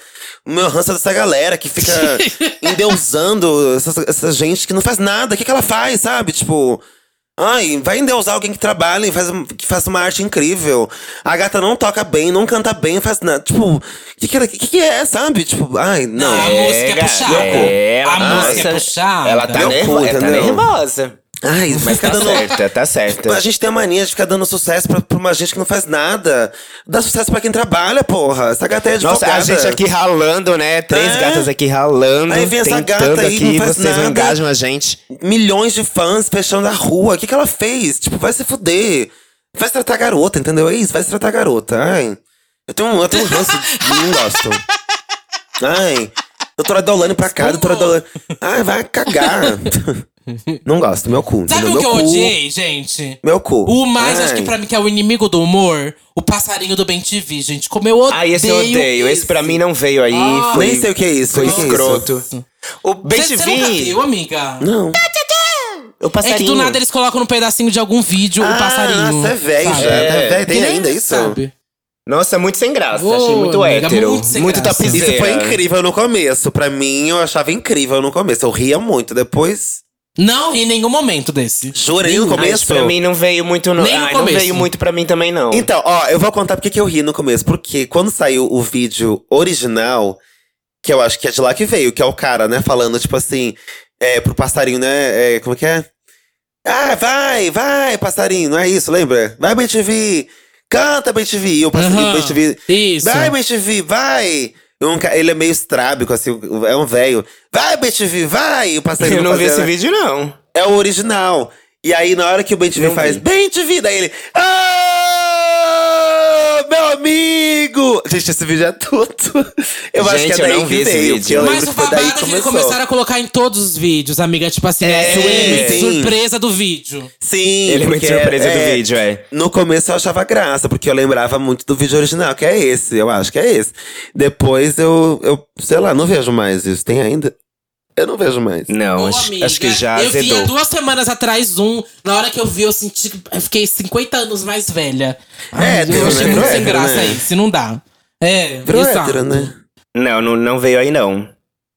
O meu ranço é dessa galera que fica endeusando essa, essa gente que não faz nada. O que, que ela faz, sabe? Tipo. Ai, vai endeusar alguém que trabalha e faz, que faz uma arte incrível. A gata não toca bem, não canta bem, faz nada. Tipo, o que, que, que, que é, sabe? Tipo, ai, não. A música é puxada. ela- a música é puxada. Ela tá, cu, nervo ela tá nervosa. Ai, Mas tá dando. certa, tá certa. A gente tem a mania de ficar dando sucesso pra, pra uma gente que não faz nada. Dá sucesso pra quem trabalha, porra. Essa gata é advogada. Nossa, a gente aqui ralando, né? Três É. gatas aqui ralando. Aí vem essa gata aí, aqui, não faz vocês nada. engajam a gente. Milhões de fãs fechando a rua. O que, que ela fez? Tipo, vai se fuder. Vai se tratar garota, entendeu? É isso, vai se tratar garota. Ai. Eu tenho, um- eu tenho um ranço. não gosto. Ai. Doutora Deolane pra cá, doutora Deolane. Ai, vai cagar. não gosto, meu cu. Sabe entendeu? o que eu cu, odiei, gente? Meu cu. O mais, Ai. acho que pra mim, que é o inimigo do humor, o passarinho do Ben TV, gente. Como eu odeio. Ah, esse eu odeio. Esse pra mim não veio aí. Ah. foi, Nem sei o que é isso. Foi é escroto. isso? O Ben Você, você nunca TV. viu, amiga? Não. O É passarinho. que do nada eles colocam um pedacinho de algum vídeo, o passarinho. Nossa, é velho já. É. Tá velho, tem ainda isso? sabe? Nossa, muito sem graça. Achei muito amiga, hétero. muito sem muito graça. Isso foi incrível no começo. Pra mim, eu achava incrível no começo. Eu ria muito. Depois. Não ri em nenhum momento desse. Jurei no Ai, começo. pra mim não veio muito no. Nem no Ai, não começo. veio muito pra mim também não. Então, ó, eu vou contar porque que eu ri no começo. Porque quando saiu o vídeo original, que eu acho que é de lá que veio, que é o cara, né, falando, tipo assim, é, pro passarinho, né? é, como que é? Ah, vai, vai, passarinho, não é isso, lembra? Vai, BTV, canta, BTV. E o passarinho, Aham, BTV, isso. vai, BTV, vai. Ele é meio estrábico, assim, é um velho. Vai, BTV, vai. O passarinho Eu não vi esse vídeo, não. É o original. E aí, na hora que o BTV faz. BTV, daí ele. Ah, amigo! Gente, esse vídeo é tudo. Eu acho que é Gente, eu daí que esse veio. vídeo. porque eu Mas lembro o babado que é que começou. começaram a colocar em todos os vídeos, amiga. Tipo assim, É, é, sim. surpresa do vídeo. Sim, Ele é muito porque, surpresa do vídeo, é. No começo eu achava graça, porque eu lembrava muito do vídeo original, que é esse, eu acho que é esse. Depois eu, eu sei lá, não vejo mais isso. Tem ainda? Eu não vejo mais. Não, Ô, acho, amiga, acho, que já eu. Eu vi duas semanas atrás um. Na hora que eu vi, eu senti eu fiquei 50 anos mais velha. É, ai, é, eu achei né? muito sem graça né? isso, não dá. É, Virou. É hétero, né? Não, não, não veio aí, não.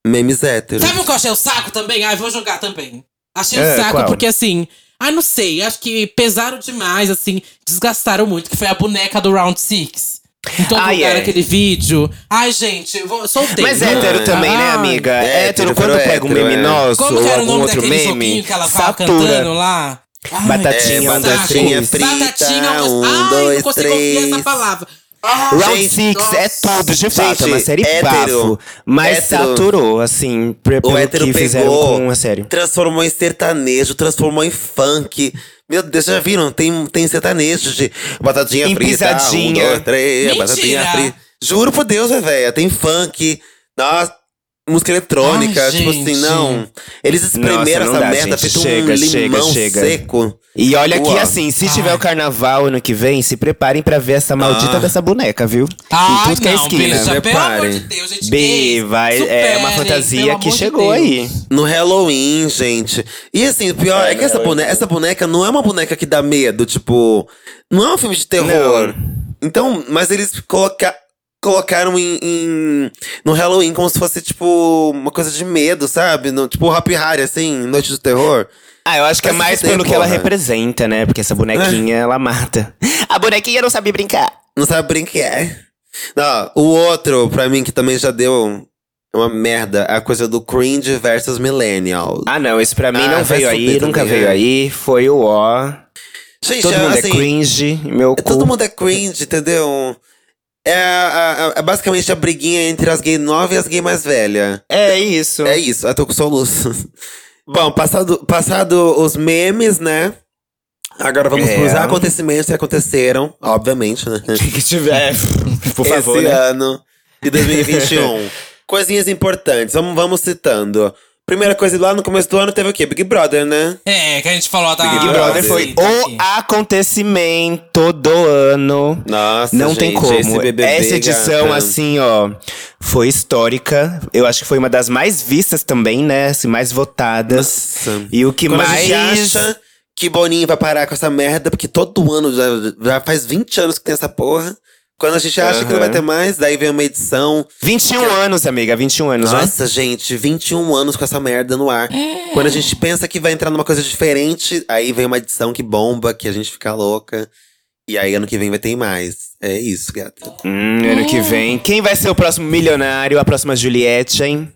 Memes héteros. Sabe o que eu achei o saco também? Ah, vou jogar também. Achei é, o saco qual? porque, assim… Ah, não sei, acho que pesaram demais, assim. Desgastaram muito, que foi a boneca do Round 6. Então Ai, é. aquele vídeo. Ai, gente, soltei. Mas hétero ah, também, né, amiga? É, hétero, hétero, quando é pega um meme é. nosso Como ou algum outro meme, que ela satura. cantando lá? Ai, batatinha, é, batatinha frita, batatinha, um, ai, dois, não consigo três. ouvir essa palavra. Ah, Round Six é tudo, de fato. Gente, é uma série hétero, bafo. Mas hétero, saturou, assim, pelo o hétero que pegou, fizeram com a série. Transformou em sertanejo, transformou em funk meu Deus, já viram? Tem, tem sertanejo de batatinha Em frita. pisadinha. Um, dois, três, Mentira. batatinha frita. Juro por Deus, velho. Tem funk. Nossa, música eletrônica. Ai, tipo gente. assim, não. Eles espremeram Nossa, não essa dá, merda, feito Chega, um chega, limão chega. seco. E olha que Uau. assim, se Ai. tiver o carnaval ano que vem, se preparem pra ver essa maldita Ah. dessa boneca, viu? Em tudo que é não, esquina. bicha, pelo amor Reparem. de Deus, gente. Vai, é uma pelo fantasia que chegou Deus. aí. No Halloween, gente. E assim, o pior é, que essa boneca, essa boneca não é uma boneca que dá medo, tipo. Não é um filme de terror. Então, mas eles coloca, colocaram em, em- no Halloween como se fosse, tipo, uma coisa de medo, sabe? No, tipo Happy Harry, assim, Noite do Terror. Ah, eu acho que é mais pelo que ela porra. representa, né? Porque essa bonequinha, ela mata. A bonequinha não sabe brincar. Não sabe brincar. Não, o outro, pra mim, que também já deu uma merda, é a coisa do cringe versus millennial. Ah, não, isso pra mim Ah, não veio aí, nunca também, veio é. aí. Foi o ó. Gente, Todo mundo assim, é cringe, meu É, cu. Todo mundo é cringe, entendeu? É, a- a- é basicamente a briguinha entre as gay novas e as gay mais velhas. É isso. É isso, eu tô com soluço. Bom, passado, passado os memes, né? Agora vamos É. pros acontecimentos que aconteceram, obviamente, né? que tiver, por favor, Esse né? ano de 2021. Coisinhas importantes, vamos, vamos citando. Primeira coisa, lá no começo do ano teve o quê? Big Brother, né? É, que a gente falou da. Big Ah, Brother sim. foi o acontecimento do ano. Nossa, Não gente, tem como. esse BBB, Essa edição, gata. assim, ó, foi histórica. Eu acho que foi uma das mais vistas também, né? Assim, mais votadas. Nossa. E o que Quando a mais. gente acha que Boninho vai parar com essa merda, porque todo ano, já, já faz 20 anos que tem essa porra. Quando a gente acha que não vai ter mais, daí vem uma edição. 21 anos, amiga, 21 anos, né? Nossa, gente, 21 anos com essa merda no ar. Quando a gente pensa que vai entrar numa coisa diferente, aí vem uma edição que bomba, que a gente fica louca. E aí ano que vem vai ter mais. É isso, gata. Hum, ano que vem. Quem vai ser o próximo milionário, a próxima Juliette, hein?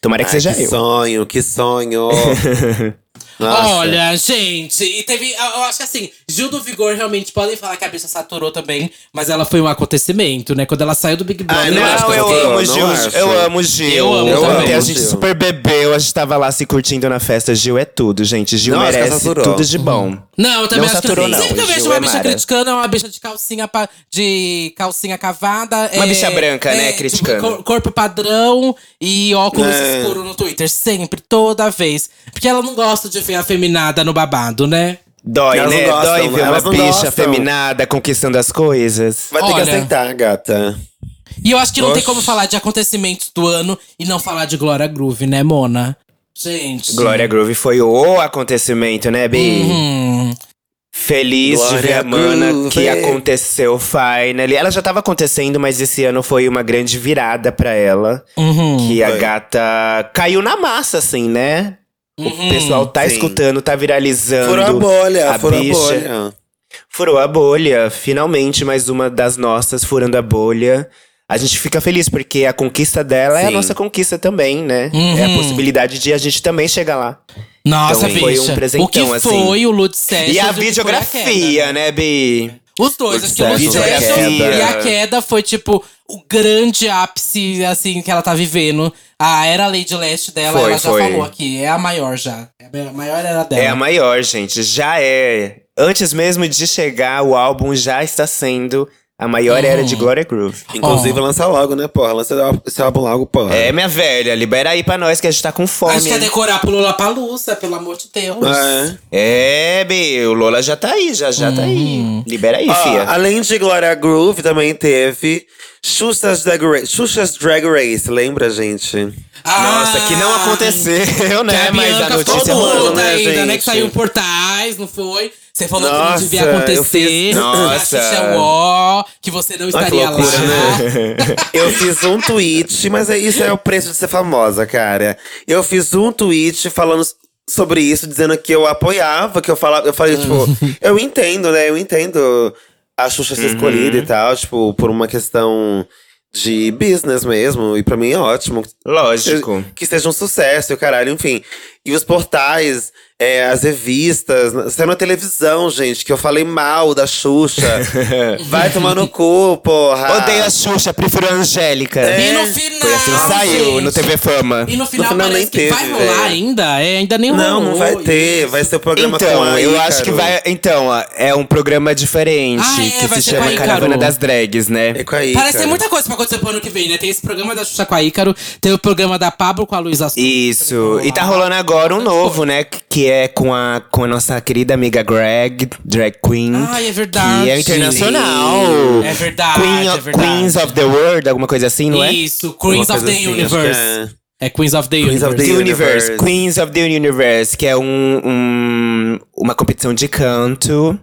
Tomara que Ai, seja que eu. sonho, que sonho. Nossa. Olha, gente, e teve. Eu acho que assim, Gil do Vigor realmente podem falar que a bicha saturou também, mas ela foi um acontecimento, né? Quando ela saiu do Big Brother. Ah, não, eu acho que eu eu amo Gil. Eu amo Gil. Eu amo eu também. A gente Gil. super bebeu, a gente tava lá se curtindo na festa. Gil é tudo, gente. Gil Não, merece tudo de bom. Não, eu também Não acho saturou, que não. Sempre que eu Gil vejo uma é bicha mara. criticando, é uma bicha de calcinha, pa- de calcinha cavada. Uma é- bicha branca, né, tipo, criticando. cor- corpo padrão e óculos É. escuro no Twitter. Sempre, toda vez. Porque ela não gosta de ver afeminada no babado, né? Dói, Elas né? gostam, Dói ver uma bicha gostam. feminada conquistando as coisas. Vai ter Olha. que aceitar, gata. E eu acho que não tem Oxi. como falar de acontecimentos do ano e não falar de Glória Groove, né, Mona? Gente. Glória Groove foi o acontecimento, né, Bi? Hum. Feliz de ver Glória a mana Groove. que aconteceu finally. Ela já tava acontecendo, mas esse ano foi uma grande virada pra ela. Uhum. Que a Foi. gata caiu na massa, assim, né? O Uhum. pessoal tá Sim. escutando, tá viralizando. Furou a bolha, a furou a bicha. bolha. Furou a bolha. Finalmente, mais uma das nossas furando a bolha. A gente fica feliz, porque a conquista dela é a Sim. nossa conquista também, né? Uhum. É a possibilidade de a gente também chegar lá. Nossa, Então, foi um bicha. presentão, o que assim. foi o Lud Sessions E a o videografia, queda, né, Bi? Os dois, acho que o Lud Videografia. Sessions e a queda foi, tipo, o grande ápice, assim, que ela tá vivendo. A era Lady Leste dela, Foi, ela já foi. falou aqui. É a maior já. É a maior era dela. É a maior, gente. Já é. Antes mesmo de chegar, o álbum já está sendo a maior era de Gloria Groove. Inclusive, Ó. lança logo, né, porra? Lança esse álbum logo, porra. É, minha velha, libera aí pra nós que a gente tá com A fome. gente quer decorar pro Lollapalooza, pelo amor de Deus. É. É, Bi, o Lola já tá aí, já já tá aí. Libera aí, Ó, fia. além de Gloria Groove, também teve Xuxa's Drag Race. Xuxa's Drag Race, lembra, gente? Nossa, que não aconteceu, Que a né? Mas a Bianca ficou notícia puta né, ainda, né? gente? Que saiu em portais, não foi? Você falou que não Nossa, devia acontecer. fiz- Nossa. Xuxa é que você não estaria loucura, lá. né? Eu fiz um tweet, mas é, isso é o preço de ser famosa, cara. Eu fiz um tweet falando sobre isso, dizendo que eu apoiava, que eu falava, eu falei, tipo, eu entendo, né? Eu entendo a Xuxa ser escolhida e tal, tipo, por uma questão de business mesmo. E pra mim é ótimo. Lógico. Que seja um sucesso e o caralho, enfim. E os portais, é, as revistas, saiu na televisão, gente, que eu falei mal da Xuxa. Vai tomar no cu, porra. Odeio a Xuxa, prefiro a Angélica. E no final. Foi assim saiu gente, no TV Fama. E no final, final parece nem que teve, vai rolar velho. ainda. É, ainda nem Não, rolou. não vai ter. Vai ser o programa com Então, a eu acho que vai. Então, ó, é um programa diferente Ah, é, que se com chama. Caravana das Drags, né? É com a Ícaro. Parece ter muita coisa pra acontecer pro ano que vem, né? Tem esse programa da Xuxa com a Ícaro, tem o programa da Pablo com a Luísa. Isso. E tá rolando agora um novo, né? Que é com a, com a nossa querida amiga Greg, drag queen. Ai, é verdade. Que é internacional. É verdade, Queen é of- verdade. Queens of the World, alguma coisa assim, não é? Isso, Queens of the assim, Universe. que É Queens of the Queens of Universe. the The Universe. Universe. Queens of the Universe, que é um, um- uma competição de canto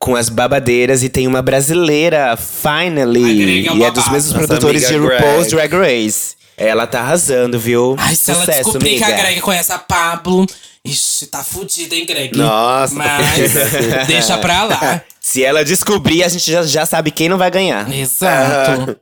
com as babadeiras e tem uma brasileira, finally. É e é dos mesmos Nossa produtores de RuPaul's Greg. Drag Race. Ela tá arrasando, viu? Ai, se ela Sucesso, descobrir que a. Greg conhece a Pablo. Ixi, tá fudida, hein, Greg? Nossa. Mas deixa pra lá. Se ela descobrir, a gente já, já sabe quem não vai ganhar. Exato.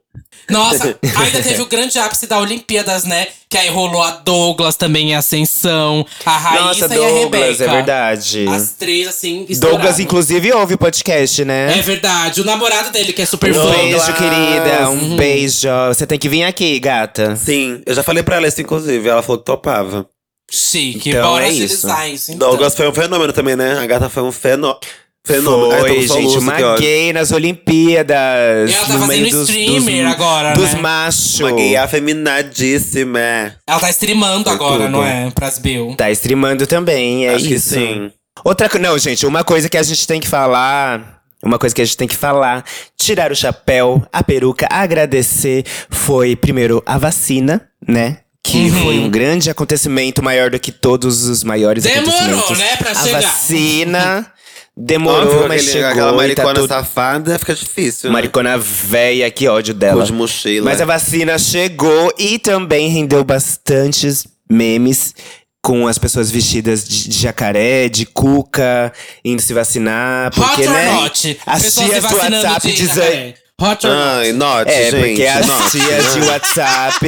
Nossa, ainda teve o grande ápice da Olimpíadas, né? Que aí rolou a Douglas também em Ascensão, a Raíssa Nossa, e a Douglas, Rebeca. é verdade. As três, assim, estouraram. Douglas, inclusive, ouve o podcast, né? É verdade. O namorado dele, que é super Um fã. beijo, Douglas. querida. Um Uhum. beijo. Você tem que vir aqui, gata. Sim, eu já falei pra ela isso, inclusive. Ela falou que topava. Chique, Então, bora é isso. então. Douglas foi um fenômeno também, né? A gata foi um fenô... fenômeno. Tô Foi, com gente, uma que ódio. gay nas Olimpíadas. Ela tá no fazendo meio dos, streamer dos, agora, Dos né? machos. Uma gay afeminadíssima. Ela tá streamando Foi agora, tudo. não é? Pras Bill. Tá streamando também, é Acho que isso. sim. Outra coisa. Não, gente, uma coisa que a gente tem que falar. Uma coisa que a gente tem que falar, tirar o chapéu, a peruca, agradecer foi, primeiro, a vacina, né? Que Uhum. foi um grande acontecimento, maior do que todos os maiores Demorou, acontecimentos. né, pra a chegar. vacina demorou, Óbvio, mas aquele- chegou aquela tá maricona tudo... safada fica difícil. né? Maricona véia, que ódio dela. De mochila. Mas a vacina chegou e também rendeu bastantes memes com as pessoas vestidas de, de jacaré, de cuca, indo se vacinar. Porque, Hot or né? not? As Pessoas tias do WhatsApp de dizem. Hot or not? Ai, note, É, gente. porque as note. tias de WhatsApp.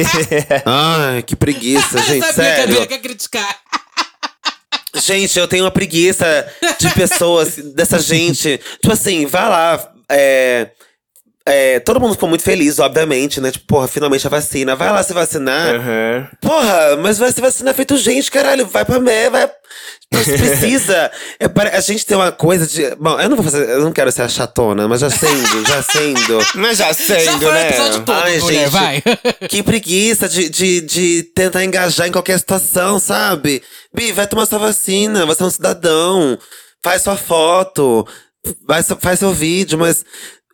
Ai, que preguiça, gente, Sabia que a sério. Bia quer criticar. Gente, eu tenho uma preguiça de pessoas, dessa gente. Tipo assim, vai lá. É, é, todo mundo ficou muito feliz, obviamente, né? Tipo, porra, finalmente a vacina. Vai lá se vacinar. Aham. Porra, mas vai se vacinar feito gente, caralho. Vai pra mé, vai. Você precisa. É, pare- a gente tem uma coisa de. Bom, eu não vou fazer. Eu não quero ser a chatona, mas já sendo, já sendo. Mas já Já sendo, foi o né? episódio todo, Ai, mulher, gente. vai. Que preguiça de, de, de tentar engajar em qualquer situação, sabe? Bi, vai tomar sua vacina, você é um cidadão. Faz sua foto, faz, faz seu vídeo, mas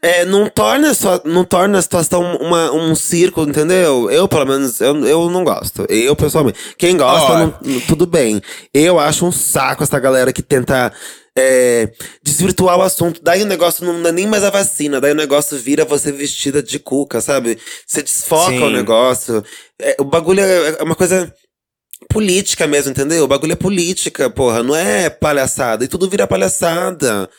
é, não, torna a sua, não torna a situação uma, um circo, entendeu? Eu, pelo menos, eu, eu não gosto. Eu, pessoalmente. Quem gosta, Ó. não- tudo bem. Eu acho um saco essa galera que tenta é, desvirtuar o assunto. Daí o negócio não é nem mais a vacina. Daí o negócio vira você vestida de cuca, sabe? Você desfoca Sim. o negócio. É, o bagulho é é uma coisa política mesmo, entendeu? O bagulho é política, porra. Não é palhaçada. E tudo vira palhaçada.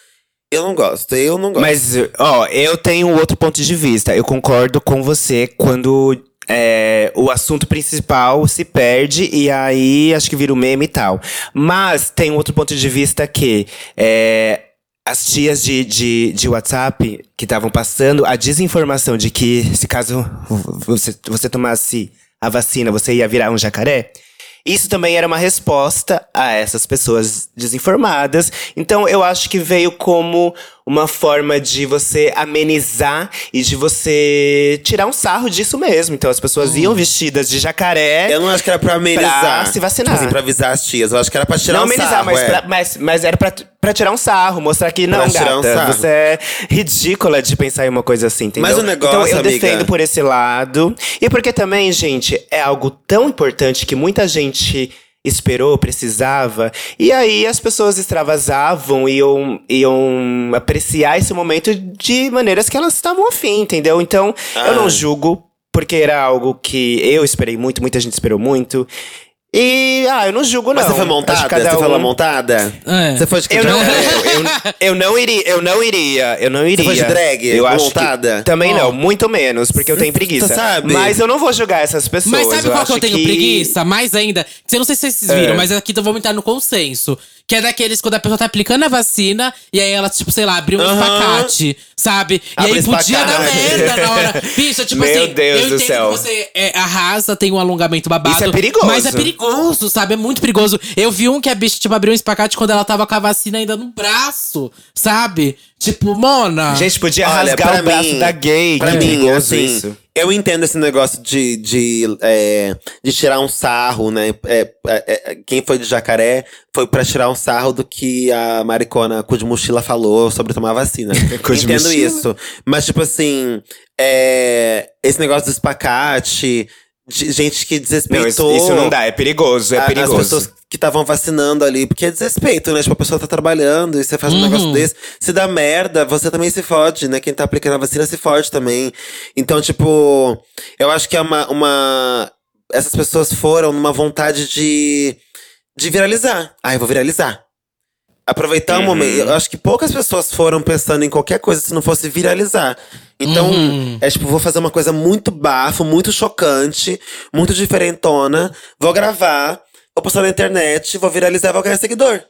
Eu não gosto, eu não gosto. Mas, ó, eu tenho outro ponto de vista. Eu concordo com você quando é, o assunto principal se perde e aí acho que vira o meme e tal. Mas tem outro ponto de vista que é, as tias de, de, de WhatsApp que estavam passando a desinformação de que se caso você, você tomasse a vacina, você ia virar um jacaré. Isso também era uma resposta a essas pessoas desinformadas. Então eu acho que veio como uma forma de você amenizar e de você tirar um sarro disso mesmo. Então as pessoas iam vestidas de jacaré. Eu não acho que era pra amenizar. Pra se vacinar. Tipo assim, pra avisar as tias. Eu acho que era pra tirar não um amenizar, sarro, mas, é. mas, mas era pra, pra tirar um sarro, mostrar que não, Pra um gata, sarro. você é ridícula de pensar em uma coisa assim, entendeu? Mas o negócio, Então eu amiga- defendo por esse lado. E porque também, gente, é algo tão importante que muita gente esperou, precisava. E aí as pessoas extravasavam e iam, iam apreciar esse momento de maneiras que elas estavam afim, entendeu? Então, eu não Ah. julgo, porque era algo que eu esperei muito, muita gente esperou muito. E, ah, eu não julgo, não. Mas você foi que montada? cada Você foi lá um- montada? É. Você foi de que eu não, drag? eu, eu, eu não iria, eu não iria, eu não iria. foi de drag? Eu acho Montada? que também Ó. não, muito menos, porque eu tenho preguiça. Você sabe? Mas eu não vou julgar essas pessoas. Mas sabe qual que eu tenho preguiça? Mais ainda. Que eu não sei se vocês viram, É. mas aqui eu vou entrar no consenso. Que é daqueles quando a pessoa tá aplicando a vacina e aí ela, tipo, sei lá, abriu um Aham. espacate, sabe? E Abre aí podia dar merda na hora. Bicha, tipo Meu assim, Deus eu do céu. que você é, arrasa, tem um alongamento babado. Isso é perigoso. Mas é perigoso, sabe? É muito perigoso. Eu vi um que a bicha, tipo, abriu um espacate quando ela tava com a vacina ainda no braço, sabe? Tipo, Mona. Gente, podia Olha, rasgar o braço mim- da gay. Pra que mim, perigoso assim, isso. eu entendo esse negócio de, de, é, de tirar um sarro, né? É, é, é, quem foi de jacaré foi pra tirar um sarro do que a maricona cu de mochila falou sobre tomar vacina. Cu de entendo mochila. isso. Mas, tipo assim, é, esse negócio do espacate, de gente que Não, desrespeitou. isso, isso não dá, é perigoso, é a- perigoso. As pessoas que estavam vacinando ali, porque é desrespeito, né? Tipo, a pessoa tá trabalhando e você faz um Uhum. negócio desse. Se dá merda, você também se fode, né? Quem tá aplicando a vacina se fode também. Então, tipo, eu acho que é uma. uma... Essas pessoas foram numa vontade de. de viralizar. Ah, eu vou viralizar. Aproveitar o Uhum. momento. Eu acho que poucas pessoas foram pensando em qualquer coisa se não fosse viralizar. Então, Uhum. é tipo, vou fazer uma coisa muito bafo, muito chocante, muito diferentona. Vou gravar, vou postar na internet, vou viralizar, vou ganhar seguidor.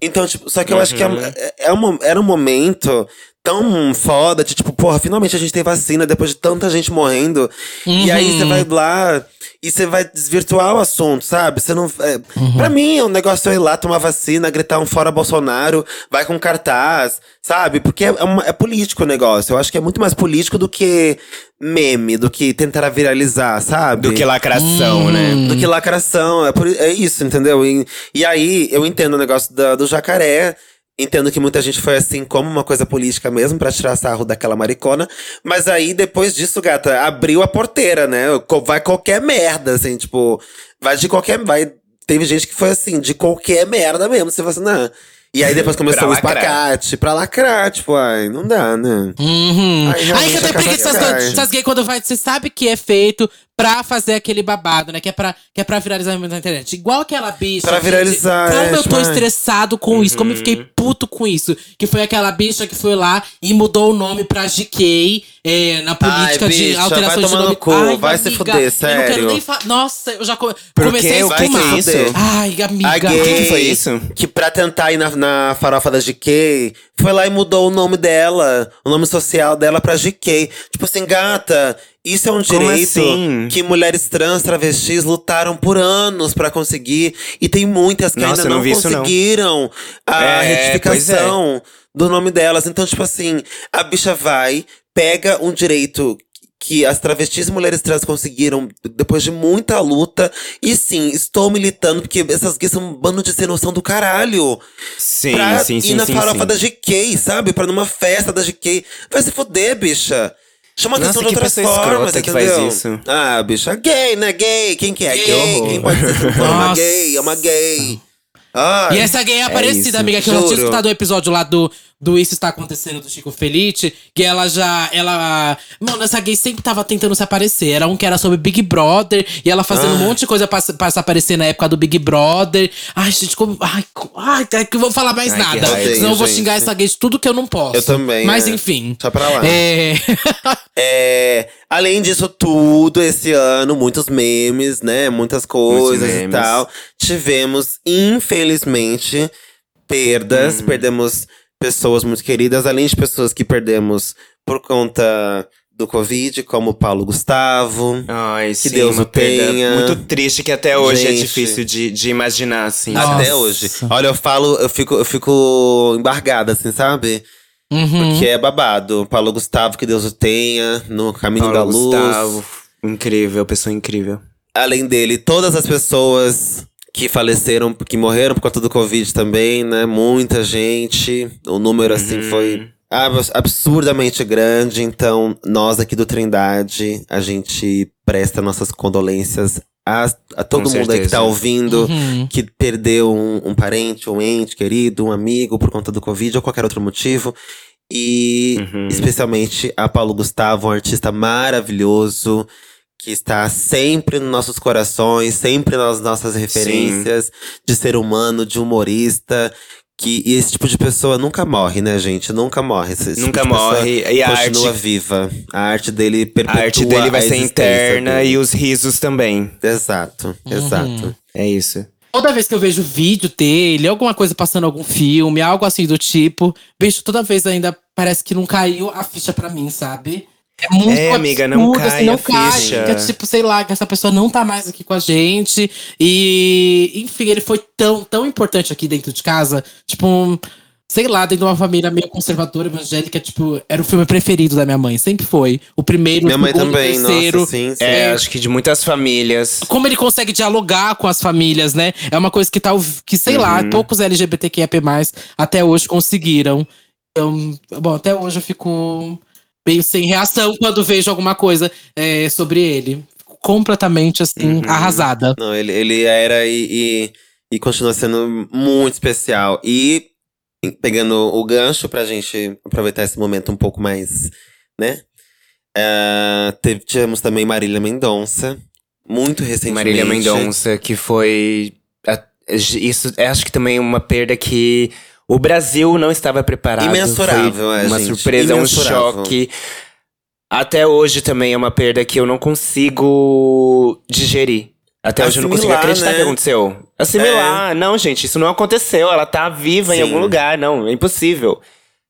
Então, tipo, só que eu acho que é, é- é um- era um momento tão foda de, tipo, porra, finalmente a gente tem vacina depois de tanta gente morrendo. E aí você vai lá e você vai desvirtuar o assunto, sabe? Você não. É, Pra mim, o negócio é ir lá tomar vacina, gritar um fora Bolsonaro, vai com cartaz, sabe? Porque é, é uma- é político o negócio. Eu acho que é muito mais político do que meme, do que tentar viralizar, sabe? Do que lacração, né? do que lacração. É, por- é isso, entendeu? E, e aí eu entendo o negócio da- do jacaré. Entendo que muita gente foi assim como uma coisa política mesmo, pra tirar sarro daquela maricona. Mas aí, depois disso, gata, abriu a porteira, né? Vai qualquer merda, assim, tipo. Vai de qualquer. Vai, teve gente que foi assim, de qualquer merda mesmo, se vacinar. E aí depois começou Pra o lacrar. espacate, pra lacrar, tipo, ai, não dá, né? Uhum. Ai, que eu tenho preguiça. Essas gays quando vai. Você sabe que é feito pra fazer aquele babado, né? Que é pra, que é pra viralizar na internet. Igual aquela bicha. Pra gente, viralizar, Como é, eu tô vai. estressado com isso, como eu fiquei puto com isso. Que foi aquela bicha que foi lá e mudou o nome pra GK é, na política Ai, de bicha, alteração vai de tomar nome. no cu, Ai, vai se amiga, fuder, Eu não quero sério. nem falar. Nossa, eu já come- comecei a espumar. isso? Ai, amiga. A O que, que foi isso? que pra tentar ir na, na farofa da GK, foi lá e mudou o nome dela, o nome social dela pra GK. Tipo assim, gata, isso é um Como direito assim? que mulheres trans, travestis lutaram por anos pra conseguir. E tem muitas que Nossa, ainda não não isso, não. conseguiram a É, retificação do nome delas. Então, tipo assim, a bicha vai, pega um direito que as travestis e mulheres trans conseguiram depois de muita luta. E sim, estou militando, porque essas gays são um bando de sem noção do caralho. Sim, pra sim, ir sim, na sim, farofa sim. da GK, sabe? Pra numa festa da GK. Vai se fuder, bicha. Chama Nossa, atenção de outras formas, que entendeu? faz isso. Ah, bicha, gay, né? Gay. Quem que é? Que Gay. Quem pode ser se for uma gay? É uma gay. Ai. E essa gay é isso, aparecida, amiga, que eu já tinha juro. escutado o episódio lá do, do Isso Está Acontecendo do Chico Felice, que ela já. Ela. Mano, essa gay sempre tava tentando se aparecer. Era um que era sobre Big Brother, e ela fazendo um monte de coisa pra, se- pra se aparecer na época do Big Brother. Ai, gente, como. Ai, ai, que eu vou falar mais Ai, nada. raiva. Senão eu vou xingar essa gay de tudo que eu não posso. Eu também, Mas é. enfim. Deixa pra lá. É. É, além disso tudo, esse ano, muitos memes, né? Muitas coisas e tal. Tivemos, infelizmente, perdas. Perdemos pessoas muito queridas, além de pessoas que perdemos por conta do Covid, como o Paulo Gustavo. Ai, sim, Deus o tenha. muito triste que até hoje é Gente. difícil de, de imaginar, assim. Nossa. Até hoje. Olha, eu falo, eu fico, eu fico embargada, assim, sabe? Uhum. Porque é babado. Paulo Gustavo, que Deus o tenha, no caminho Paulo da luz. Gustavo, incrível, pessoa incrível. além dele, todas as pessoas que faleceram, que morreram por conta do Covid também, né? Muita gente. O número, assim, Uhum. foi abs- absurdamente grande. Então, nós aqui do Trindade, a gente presta nossas condolências a, a todo Com mundo aí que tá ouvindo. Uhum. Que perdeu um, um parente, um ente querido, um amigo por conta do Covid ou qualquer outro motivo. E Uhum. especialmente a Paulo Gustavo, um artista maravilhoso, que está sempre nos nossos corações, sempre nas nossas referências de ser humano, de humorista. Que, e esse tipo de pessoa nunca morre, né, gente? Nunca morre. Esse tipo Nunca pessoa morre. E a continua arte, viva. A arte dele perpetua a arte dele vai ser interna dele. e os risos também. Exato, exato. É isso. Toda vez que eu vejo vídeo dele, alguma coisa passando algum filme, algo assim do tipo, bicho, toda vez ainda parece que não caiu a ficha pra mim, sabe? É muito É, amiga, não absurdo, cai assim, não cai. ficha. Que é tipo, sei lá, que essa pessoa não tá mais aqui com a gente. E, enfim, ele foi tão, tão importante aqui dentro de casa. Tipo, um, sei lá, dentro de uma família meio conservadora, evangélica, tipo, era o filme preferido da minha mãe. Sempre foi. O primeiro, Minha o mãe segundo, também, o terceiro. nossa, sim, sim. É, acho que de muitas famílias. como ele consegue dialogar com as famílias, né? É uma coisa que tal que sei lá, Uhum. poucos LGBTQIA+ até hoje conseguiram. Então, bom, até hoje eu fico meio sem reação quando vejo alguma coisa é, sobre ele. Completamente assim Uhum. arrasada. Não, ele, ele era e, e, e continua sendo muito especial. E pegando o gancho pra gente aproveitar esse momento um pouco mais, né? Ah, teve- tivemos também Marília Mendonça, muito recentemente. Marília Mendonça, que foi. a- Isso é, acho que também uma perda que o Brasil não estava preparado. Imensurável, Foi é, Uma gente, surpresa, um choque. Até hoje também é uma perda que eu não consigo digerir. Até hoje eu não consigo Assimilar, acreditar né? que aconteceu. Assimilar. Não, gente, isso não aconteceu. Ela tá viva em Sim. algum lugar. Não, é impossível.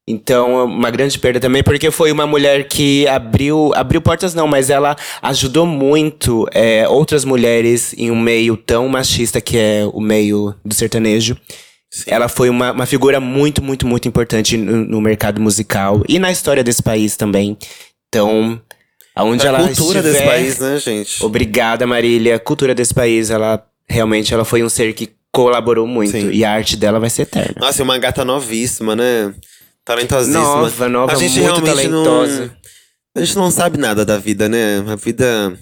Então, é uma grande perda também, porque foi uma mulher que abriu, abriu portas não, mas ela ajudou muito é, outras mulheres em um meio tão machista que é o meio do sertanejo. Ela foi uma, uma figura muito, muito, muito importante no, no mercado musical e na história desse país também. Então, aonde A ela cultura desse estiver, país, né, gente? Obrigada, Marília. A cultura desse país, ela realmente ela foi um ser que colaborou muito. Sim. E a arte dela vai ser eterna. Nossa, e uma gata novíssima, né? Talentosíssima. Nova, nova, a gente muito realmente talentosa. Não, a gente não sabe nada da vida, né? A vida.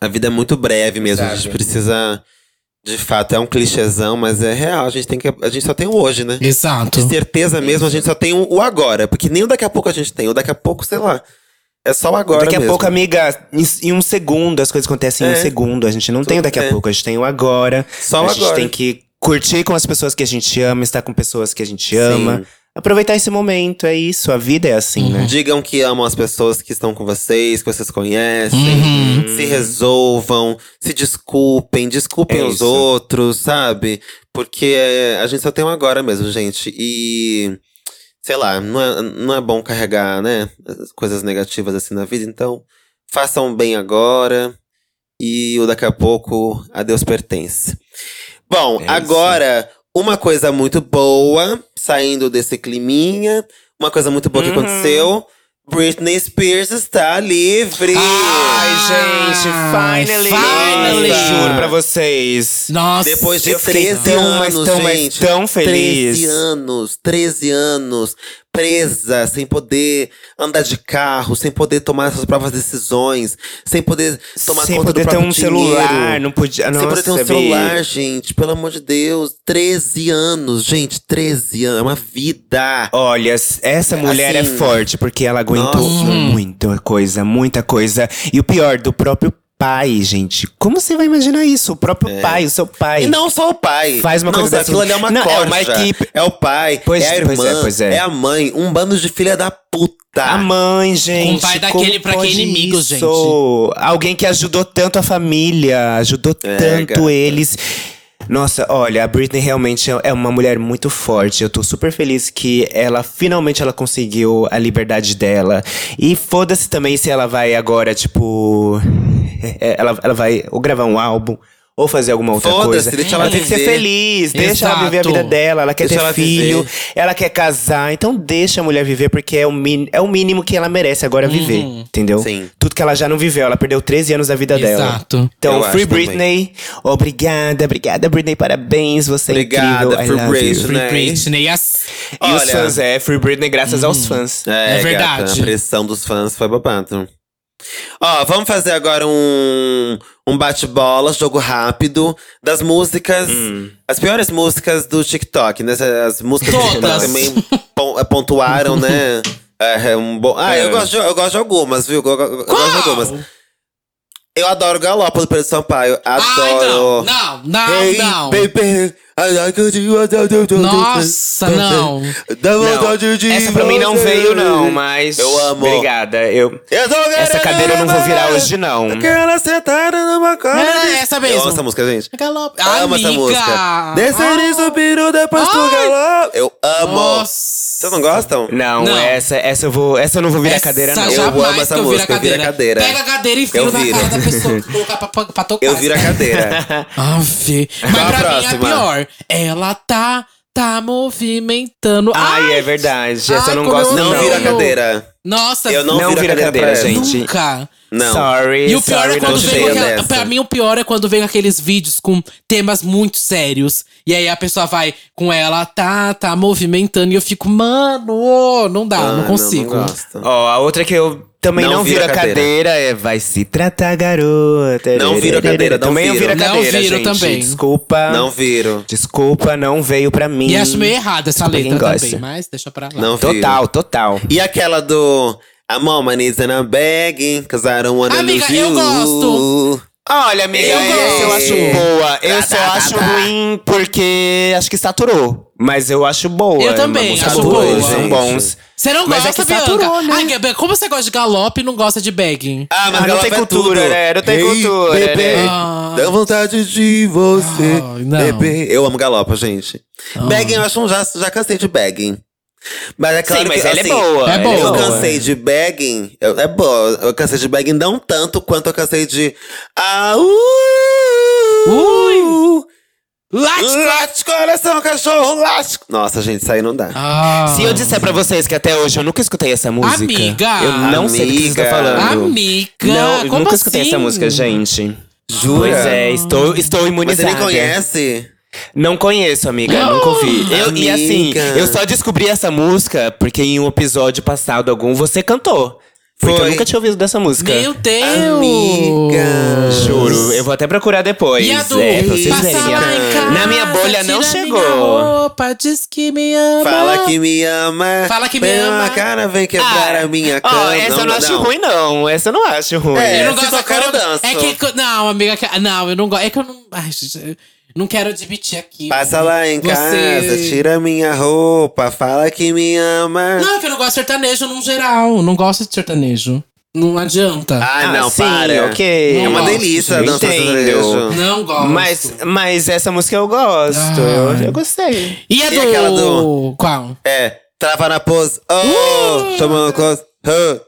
A vida é muito breve mesmo. A gente Sabe. precisa. De fato, é um clichêzão, mas é real. A gente, tem que, a gente só tem o hoje, né? Exato. De certeza mesmo, a gente só tem o, agora. Porque nem o daqui a pouco a gente tem. O daqui a pouco, sei lá. É só o agora daqui a mesmo. pouco, amiga, em, em um segundo, as coisas acontecem em É. um segundo. A gente não tem o daqui a é. pouco, a gente tem o agora. Só o a gente agora. tem que curtir com as pessoas que a gente ama, estar com pessoas que a gente ama. Aproveitar esse momento, é isso. A vida é assim, né? Digam que amam as pessoas que estão com vocês, que vocês conhecem. Uhum. Se resolvam, se desculpem, desculpem É os isso. outros, sabe? Porque é, a gente só tem um agora mesmo, gente. E. Sei lá, não é, não é bom carregar, né? as Coisas negativas assim na vida. Então, façam bem agora. E o daqui a pouco, a Deus pertence. Bom, É isso. agora, uma coisa muito boa, saindo desse climinha. Uma coisa muito boa que Uhum. aconteceu. Britney Spears está livre! Ai, gente, finally! finally! Juro pra vocês. Nossa, Depois de Eu fiquei 13 tão, anos, tão, mas gente. tão feliz. 13 anos, 13 anos. Presa, sem poder andar de carro, sem poder tomar suas próprias decisões, sem poder tomar Sem conta poder do ter próprio um dinheiro. celular, não podia. Sem Nossa, poder ter um celular, gente. Pelo amor de Deus. 13 anos, gente. 13 anos. É uma vida. Olha, essa mulher Assim, é forte, porque ela aguentou nossa. muita coisa, muita coisa. E o pior, do próprio pai, gente. Como você vai imaginar isso? O próprio pai, o seu pai. É. E não só o pai. Faz uma não, coisa Aquilo dessa. ali é uma Não, é corja. uma equipe. É o pai, Pois- é a irmã, pois é, pois é. a mãe. Um bando de filha da puta. A mãe, gente. Um pai como daquele pra que pode inimigos, isso? gente? Alguém que ajudou tanto a família, ajudou É, tanto eles. Nossa, olha, a Britney realmente é uma mulher muito forte. Eu tô super feliz que ela finalmente ela conseguiu a liberdade dela. E foda-se também se ela vai agora, tipo. é, Ela, ela vai ou gravar um álbum. Ou fazer alguma outra Foda-se, coisa. deixa ela ela tem que ser viver. feliz, deixa ela viver a Exato. vida dela. Ela quer Deixa ter ela filho, viver. ela quer casar. Então deixa a mulher viver, porque é o, min é o mínimo que ela merece agora viver. Entendeu? Sim. Tudo que ela já não viveu. Ela perdeu 13 anos da vida dela. Exato. Então, Eu Free acho também. Britney. Obrigada, obrigada, Britney. Parabéns. Você Obrigada, é incrível. Free. Britney. Free? Britney. As... E os Olha- fãs, é, Free Britney graças aos fãs. É, É verdade. gata, a pressão dos fãs foi babado. Ó, vamos fazer agora um, um bate-bola, jogo rápido das músicas. Hum. As piores músicas do TikTok, né? As músicas do TikTok Todas. também eh, pontuaram, né? É, é um bom. Ah, eu, É. gosto de, eu gosto de algumas, viu? Eu, eu- eu gosto de algumas. Eu adoro do Pedro Sampaio. Ai, Adoro. não, não, não, Hey, não. baby. Nossa, não. Dá vontade de Essa pra mim não veio, não, mas. Eu amo. Obrigada. Eu, essa cadeira eu não vou virar hoje, não. Aquela sentada numa cama. É, essa mesmo. Eu amo essa música, gente. Galope. amo essa música. Descer e subir o depois do galope. Eu amo. Nossa. Vocês não gostam? Não, Não. essa, essa eu vou. Essa eu não vou virar cadeira, não. Essa Eu amo essa eu música, eu viro a cadeira. Pega a cadeira e viro na cara da pessoa pra, pra, pra tocar. Eu viro a cadeira. Ave. Mas pra mim é pior. Ela tá, tá movimentando. Ai, é verdade. Essa eu não gosto, eu Não não. vira cadeira. Nossa, Eu não, Não viro a vira cadeira, cadeira, pra ela. gente. nunca. Não. Sorry. E o pior sorry, é quando não vem aquela. Pra mim, o pior é quando vem aqueles vídeos com temas muito sérios. E aí a pessoa vai com ela, tá, tá movimentando. E eu fico, mano, não dá, Ah, não consigo. Não. Ó, a outra que eu também Não não, vira viro a cadeira. cadeira. é Vai se tratar, garota. Não viro a cadeira, não Também eu viro. Não cadeira, viro gente. também. Desculpa. Não viro. Desculpa, não veio pra mim. E acho meio errado essa Desculpa letra também, mas deixa pra lá. Não viro. Total, total. E aquela do I'm on my knees and I'm begging, cause I don't wanna Amiga, lose eu you. gosto. Olha, amiga, Eu essa eu gosto. acho boa. Eu só tá, tá, acho tá. ruim porque acho que saturou. Mas eu acho boa. Eu é uma também, música acho boa. boa. São gente. bons. Você não Mas é gosta, que saturou, né? Ai, como você gosta de galope e não gosta de begging? Ah, mas Ah, não tem vai cultura, tudo. né? Não tem Hey, cultura, bebê, né? Ah. Dá vontade de você, não. bebê. Eu amo galopa, gente. Ah. Begging, eu acho um já, já cansei de begging. Mas é claro Sim, mas que, ela assim, é boa. É boa. Eu cansei de begging. eu- é boa. Eu cansei de begging não tanto quanto eu cansei de. Ah, uh, Ui. Late. Late coração, cachorro, late. Nossa, gente, isso aí não dá. Ah. Se eu disser pra vocês que até hoje eu nunca escutei essa música. Amiga. Eu não sei o que vocês estão Amiga. falando. Amiga, Não, eu como nunca assim? escutei essa música, gente. Jura? Pois é, estou, estou Você imunizada. nem conhece? Não conheço, amiga, nunca ouvi. Eu, e assim, Amiga. eu só descobri essa música porque em um episódio passado algum você cantou. Porque Foi. eu nunca tinha ouvido dessa música. Meu Deus. Amiga. Juro, eu vou até procurar depois. E a do é, pra vocês verem. lá em casa, Na minha bolha não chegou. Minha roupa, diz que me ama. Fala que me ama. Fala que me ama. cara, vem quebrar Ah, a minha cama. essa eu não acho ruim, não. Essa eu não acho ruim. É, Eu não se gosto tocar, eu danço. É que. Não, amiga. Não, eu não gosto. É que eu não. Ai, gente, eu não quero admitir aqui. Passa lá em Você- casa, tira minha roupa, fala que me ama. Não, é que eu não gosto de sertanejo no geral. Não gosto de sertanejo. Não adianta. Ah, Ah, não, sim, para. ok. É uma Gosto, delícia dançar sertanejo. Não gosto. Mas, mas essa música eu gosto. Eu, eu gostei. E a E do. aquela do- Qual? É, trava na pose, oh, Uh! chamando close, oh,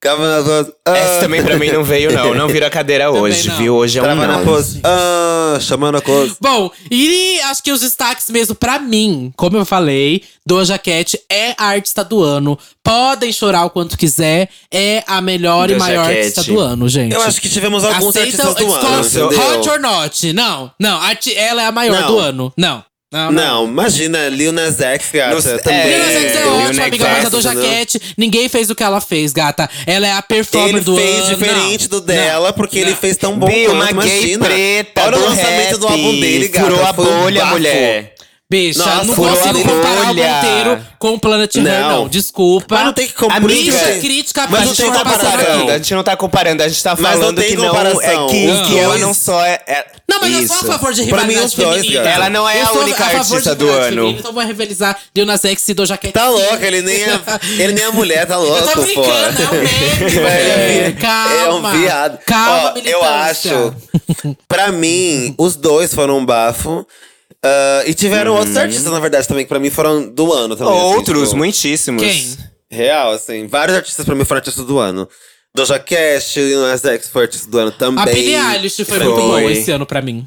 cava na pose, oh. Essa também pra mim não veio, não. Não virou a cadeira hoje, não. viu? Hoje é um Trava na não. pose, oh, chamando a close. Bom, e acho que os destaques mesmo pra mim, como eu falei, Doja Cat é a artista do ano. Podem chorar o quanto quiser, é a melhor e Doja maior Cat. artista do ano, gente. Eu acho que tivemos alguns Aceitam artistas do ano, Hot or Not. Não, não, ela é a maior Não. do ano. Não. Não, Não, imagina, Lil Nas X, gata, Nos- também. é, Lil Nas X é ótima, amiga, entendeu? Cat, ninguém fez o que ela fez, gata. Ela é a performer Ele do fez ano. diferente Não, do dela, não, porque não. ele fez tão bom Bill, quanto, uma gay imagina. preta Olha o lançamento rap, do álbum dele, gata. Furou a um bolha, mulher. Bicha, Nossa, não consigo a comparar o bolha. Monteiro com o Planet Her, Não. não. Desculpa. Mas não tem que comparar. Isso é crítica mas não gente tem não tá passando comparação. aqui. A gente não tá comparando, a gente tá Mas não falando tem que não comparação. é que, Não. que ela não só é. é- Não, mas eu isso. sou a favor de rivalidade os dois, feminina. Ela não é Eu a única favor de artista do ano. feminina, Então vou rivalizar Lil Nas X e Doja Cat. Tá louco, ele nem é, ele nem é mulher, tá louco, Eu tô pô. brincando, é um meme. É, Calma. É um viado. Calma, Ó, eu acho. militância. Pra mim, os dois foram um bafo. Ah, e tiveram outros artistas, na verdade, também, que pra mim foram do ano também. assim, Outros, tipo, muitíssimos. Quem? Real, assim. Vários artistas pra mim foram artistas do ano. Doja Cat, Lil Nas X foi artista do ano também. A Billie Eilish foi, Foi. muito boa esse ano pra mim.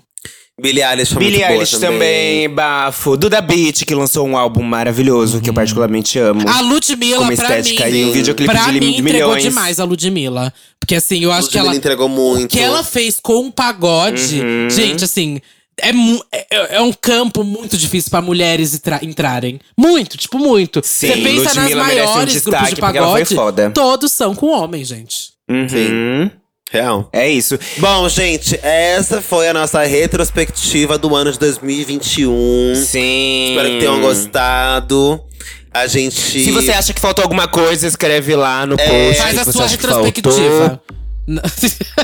Billie Eilish foi Billie muito boa Eilish também, bafo. Duda Beat, que lançou um álbum maravilhoso, que eu particularmente amo. A Ludmilla, Como estética mim, e um videoclipe pra de mim, li- entregou milhões. demais a Ludmilla. Porque assim, eu acho que Ludmilla ela… entregou muito. O que ela fez com o pagode, Uhum. gente, assim… É, mu- é, é um campo muito difícil pra mulheres entra- entrarem. Muito, tipo, muito. Sim, Você pensa nas Ludmilla um maiores grupos destaque, de pagode, foda. todos são com homens, gente. Uhum. Real. É isso. Bom, gente, essa foi a nossa retrospectiva do ano de 2021. Sim. Espero que tenham gostado. A gente. Se você acha que faltou alguma coisa, escreve lá no post. Faz a sua retrospectiva.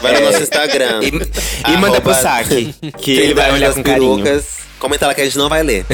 Vai no nosso Instagram. E, e manda pro saque, que ele vai olhar com carinho. perucas. Comenta lá que a gente não vai ler.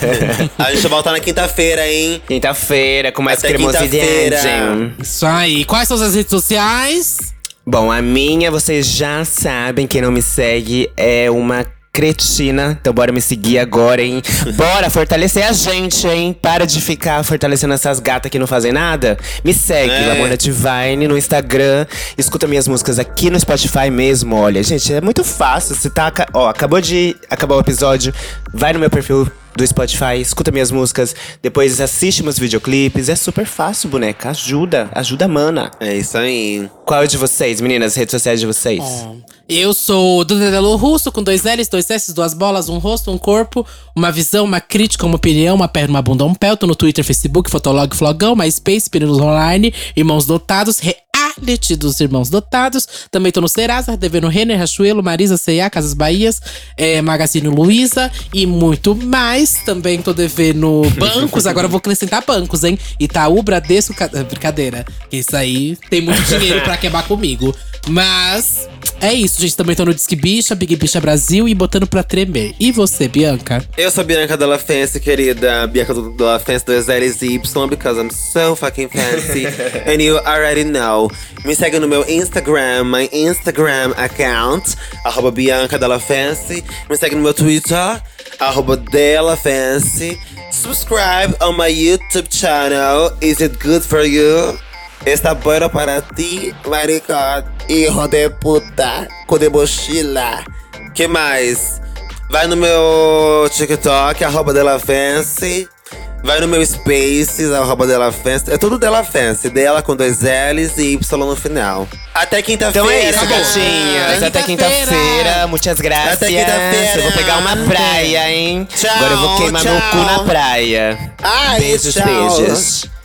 a gente volta na quinta-feira, hein? Quinta-feira, com mais Até cremosidade. Isso aí. Quais são as redes sociais? Bom, a minha, vocês já sabem, quem não me segue é uma cretina. Então bora me seguir agora, hein? Bora fortalecer a gente, hein? Para de ficar fortalecendo essas gatas que não fazem nada. Me segue, É. Lamona Divine, no Instagram. Escuta minhas músicas aqui no Spotify mesmo, olha. Gente, é muito fácil. Você tá… Ó, acabou de acabar o episódio. Vai no meu perfil do Spotify, escuta minhas músicas, depois assiste meus videoclipes. É super fácil, boneca. Ajuda, ajuda, mana. É isso aí. Qual é o de vocês, meninas? Redes sociais de vocês? Eu sou Duda Delo Russo, com dois L's, dois S, duas bolas, um rosto, um corpo, uma visão, uma crítica, uma opinião, uma perna, uma bunda, um pé. Eu tô no Twitter, Facebook, Fotolog, Flogão, MySpace, Pirinos Online, Irmãos Dotados, reality dos Irmãos Dotados. Também tô no Serasa, devendo Renner, Rachuelo, Marisa, C&A, Casas Bahias, é, Magazine Luiza e muito mais. Também tô devendo bancos, agora vou acrescentar bancos, hein? Itaú, Bradesco, Ca- brincadeira. que Isso aí tem muito dinheiro pra quebrar comigo. Mas é isso, gente. Também tô no Disque Bicha, Big Bicha Brasil e botando pra tremer. E você, Bianca? Eu sou Bianca Della Fancy, querida. Bianca Della Fancy, dois L's e Y, because I'm so fucking fancy. and you already know. Me segue no meu Instagram, my Instagram account, arroba Bianca Della Fancy. Me segue no meu Twitter, arroba Della Fancy. Subscribe on my YouTube channel. Is it good for you? Está bueno para ti, maricón, hijo de puta, com de mochila. Que mais? Vai no meu TikTok, arroba Della Fancy. Vai no meu Spaces, arroba Della Fancy. É tudo Della Fancy. Dela com dois L's e Y no final. Até quinta-feira. Então é isso, gatinhas. Até quinta-feira. Muitas graças. Até quinta-feira. Eu vou pegar uma praia, hein? Tchau, Agora eu vou queimar meu tchau. cu na praia. Ai, beijos, tchau. beijos.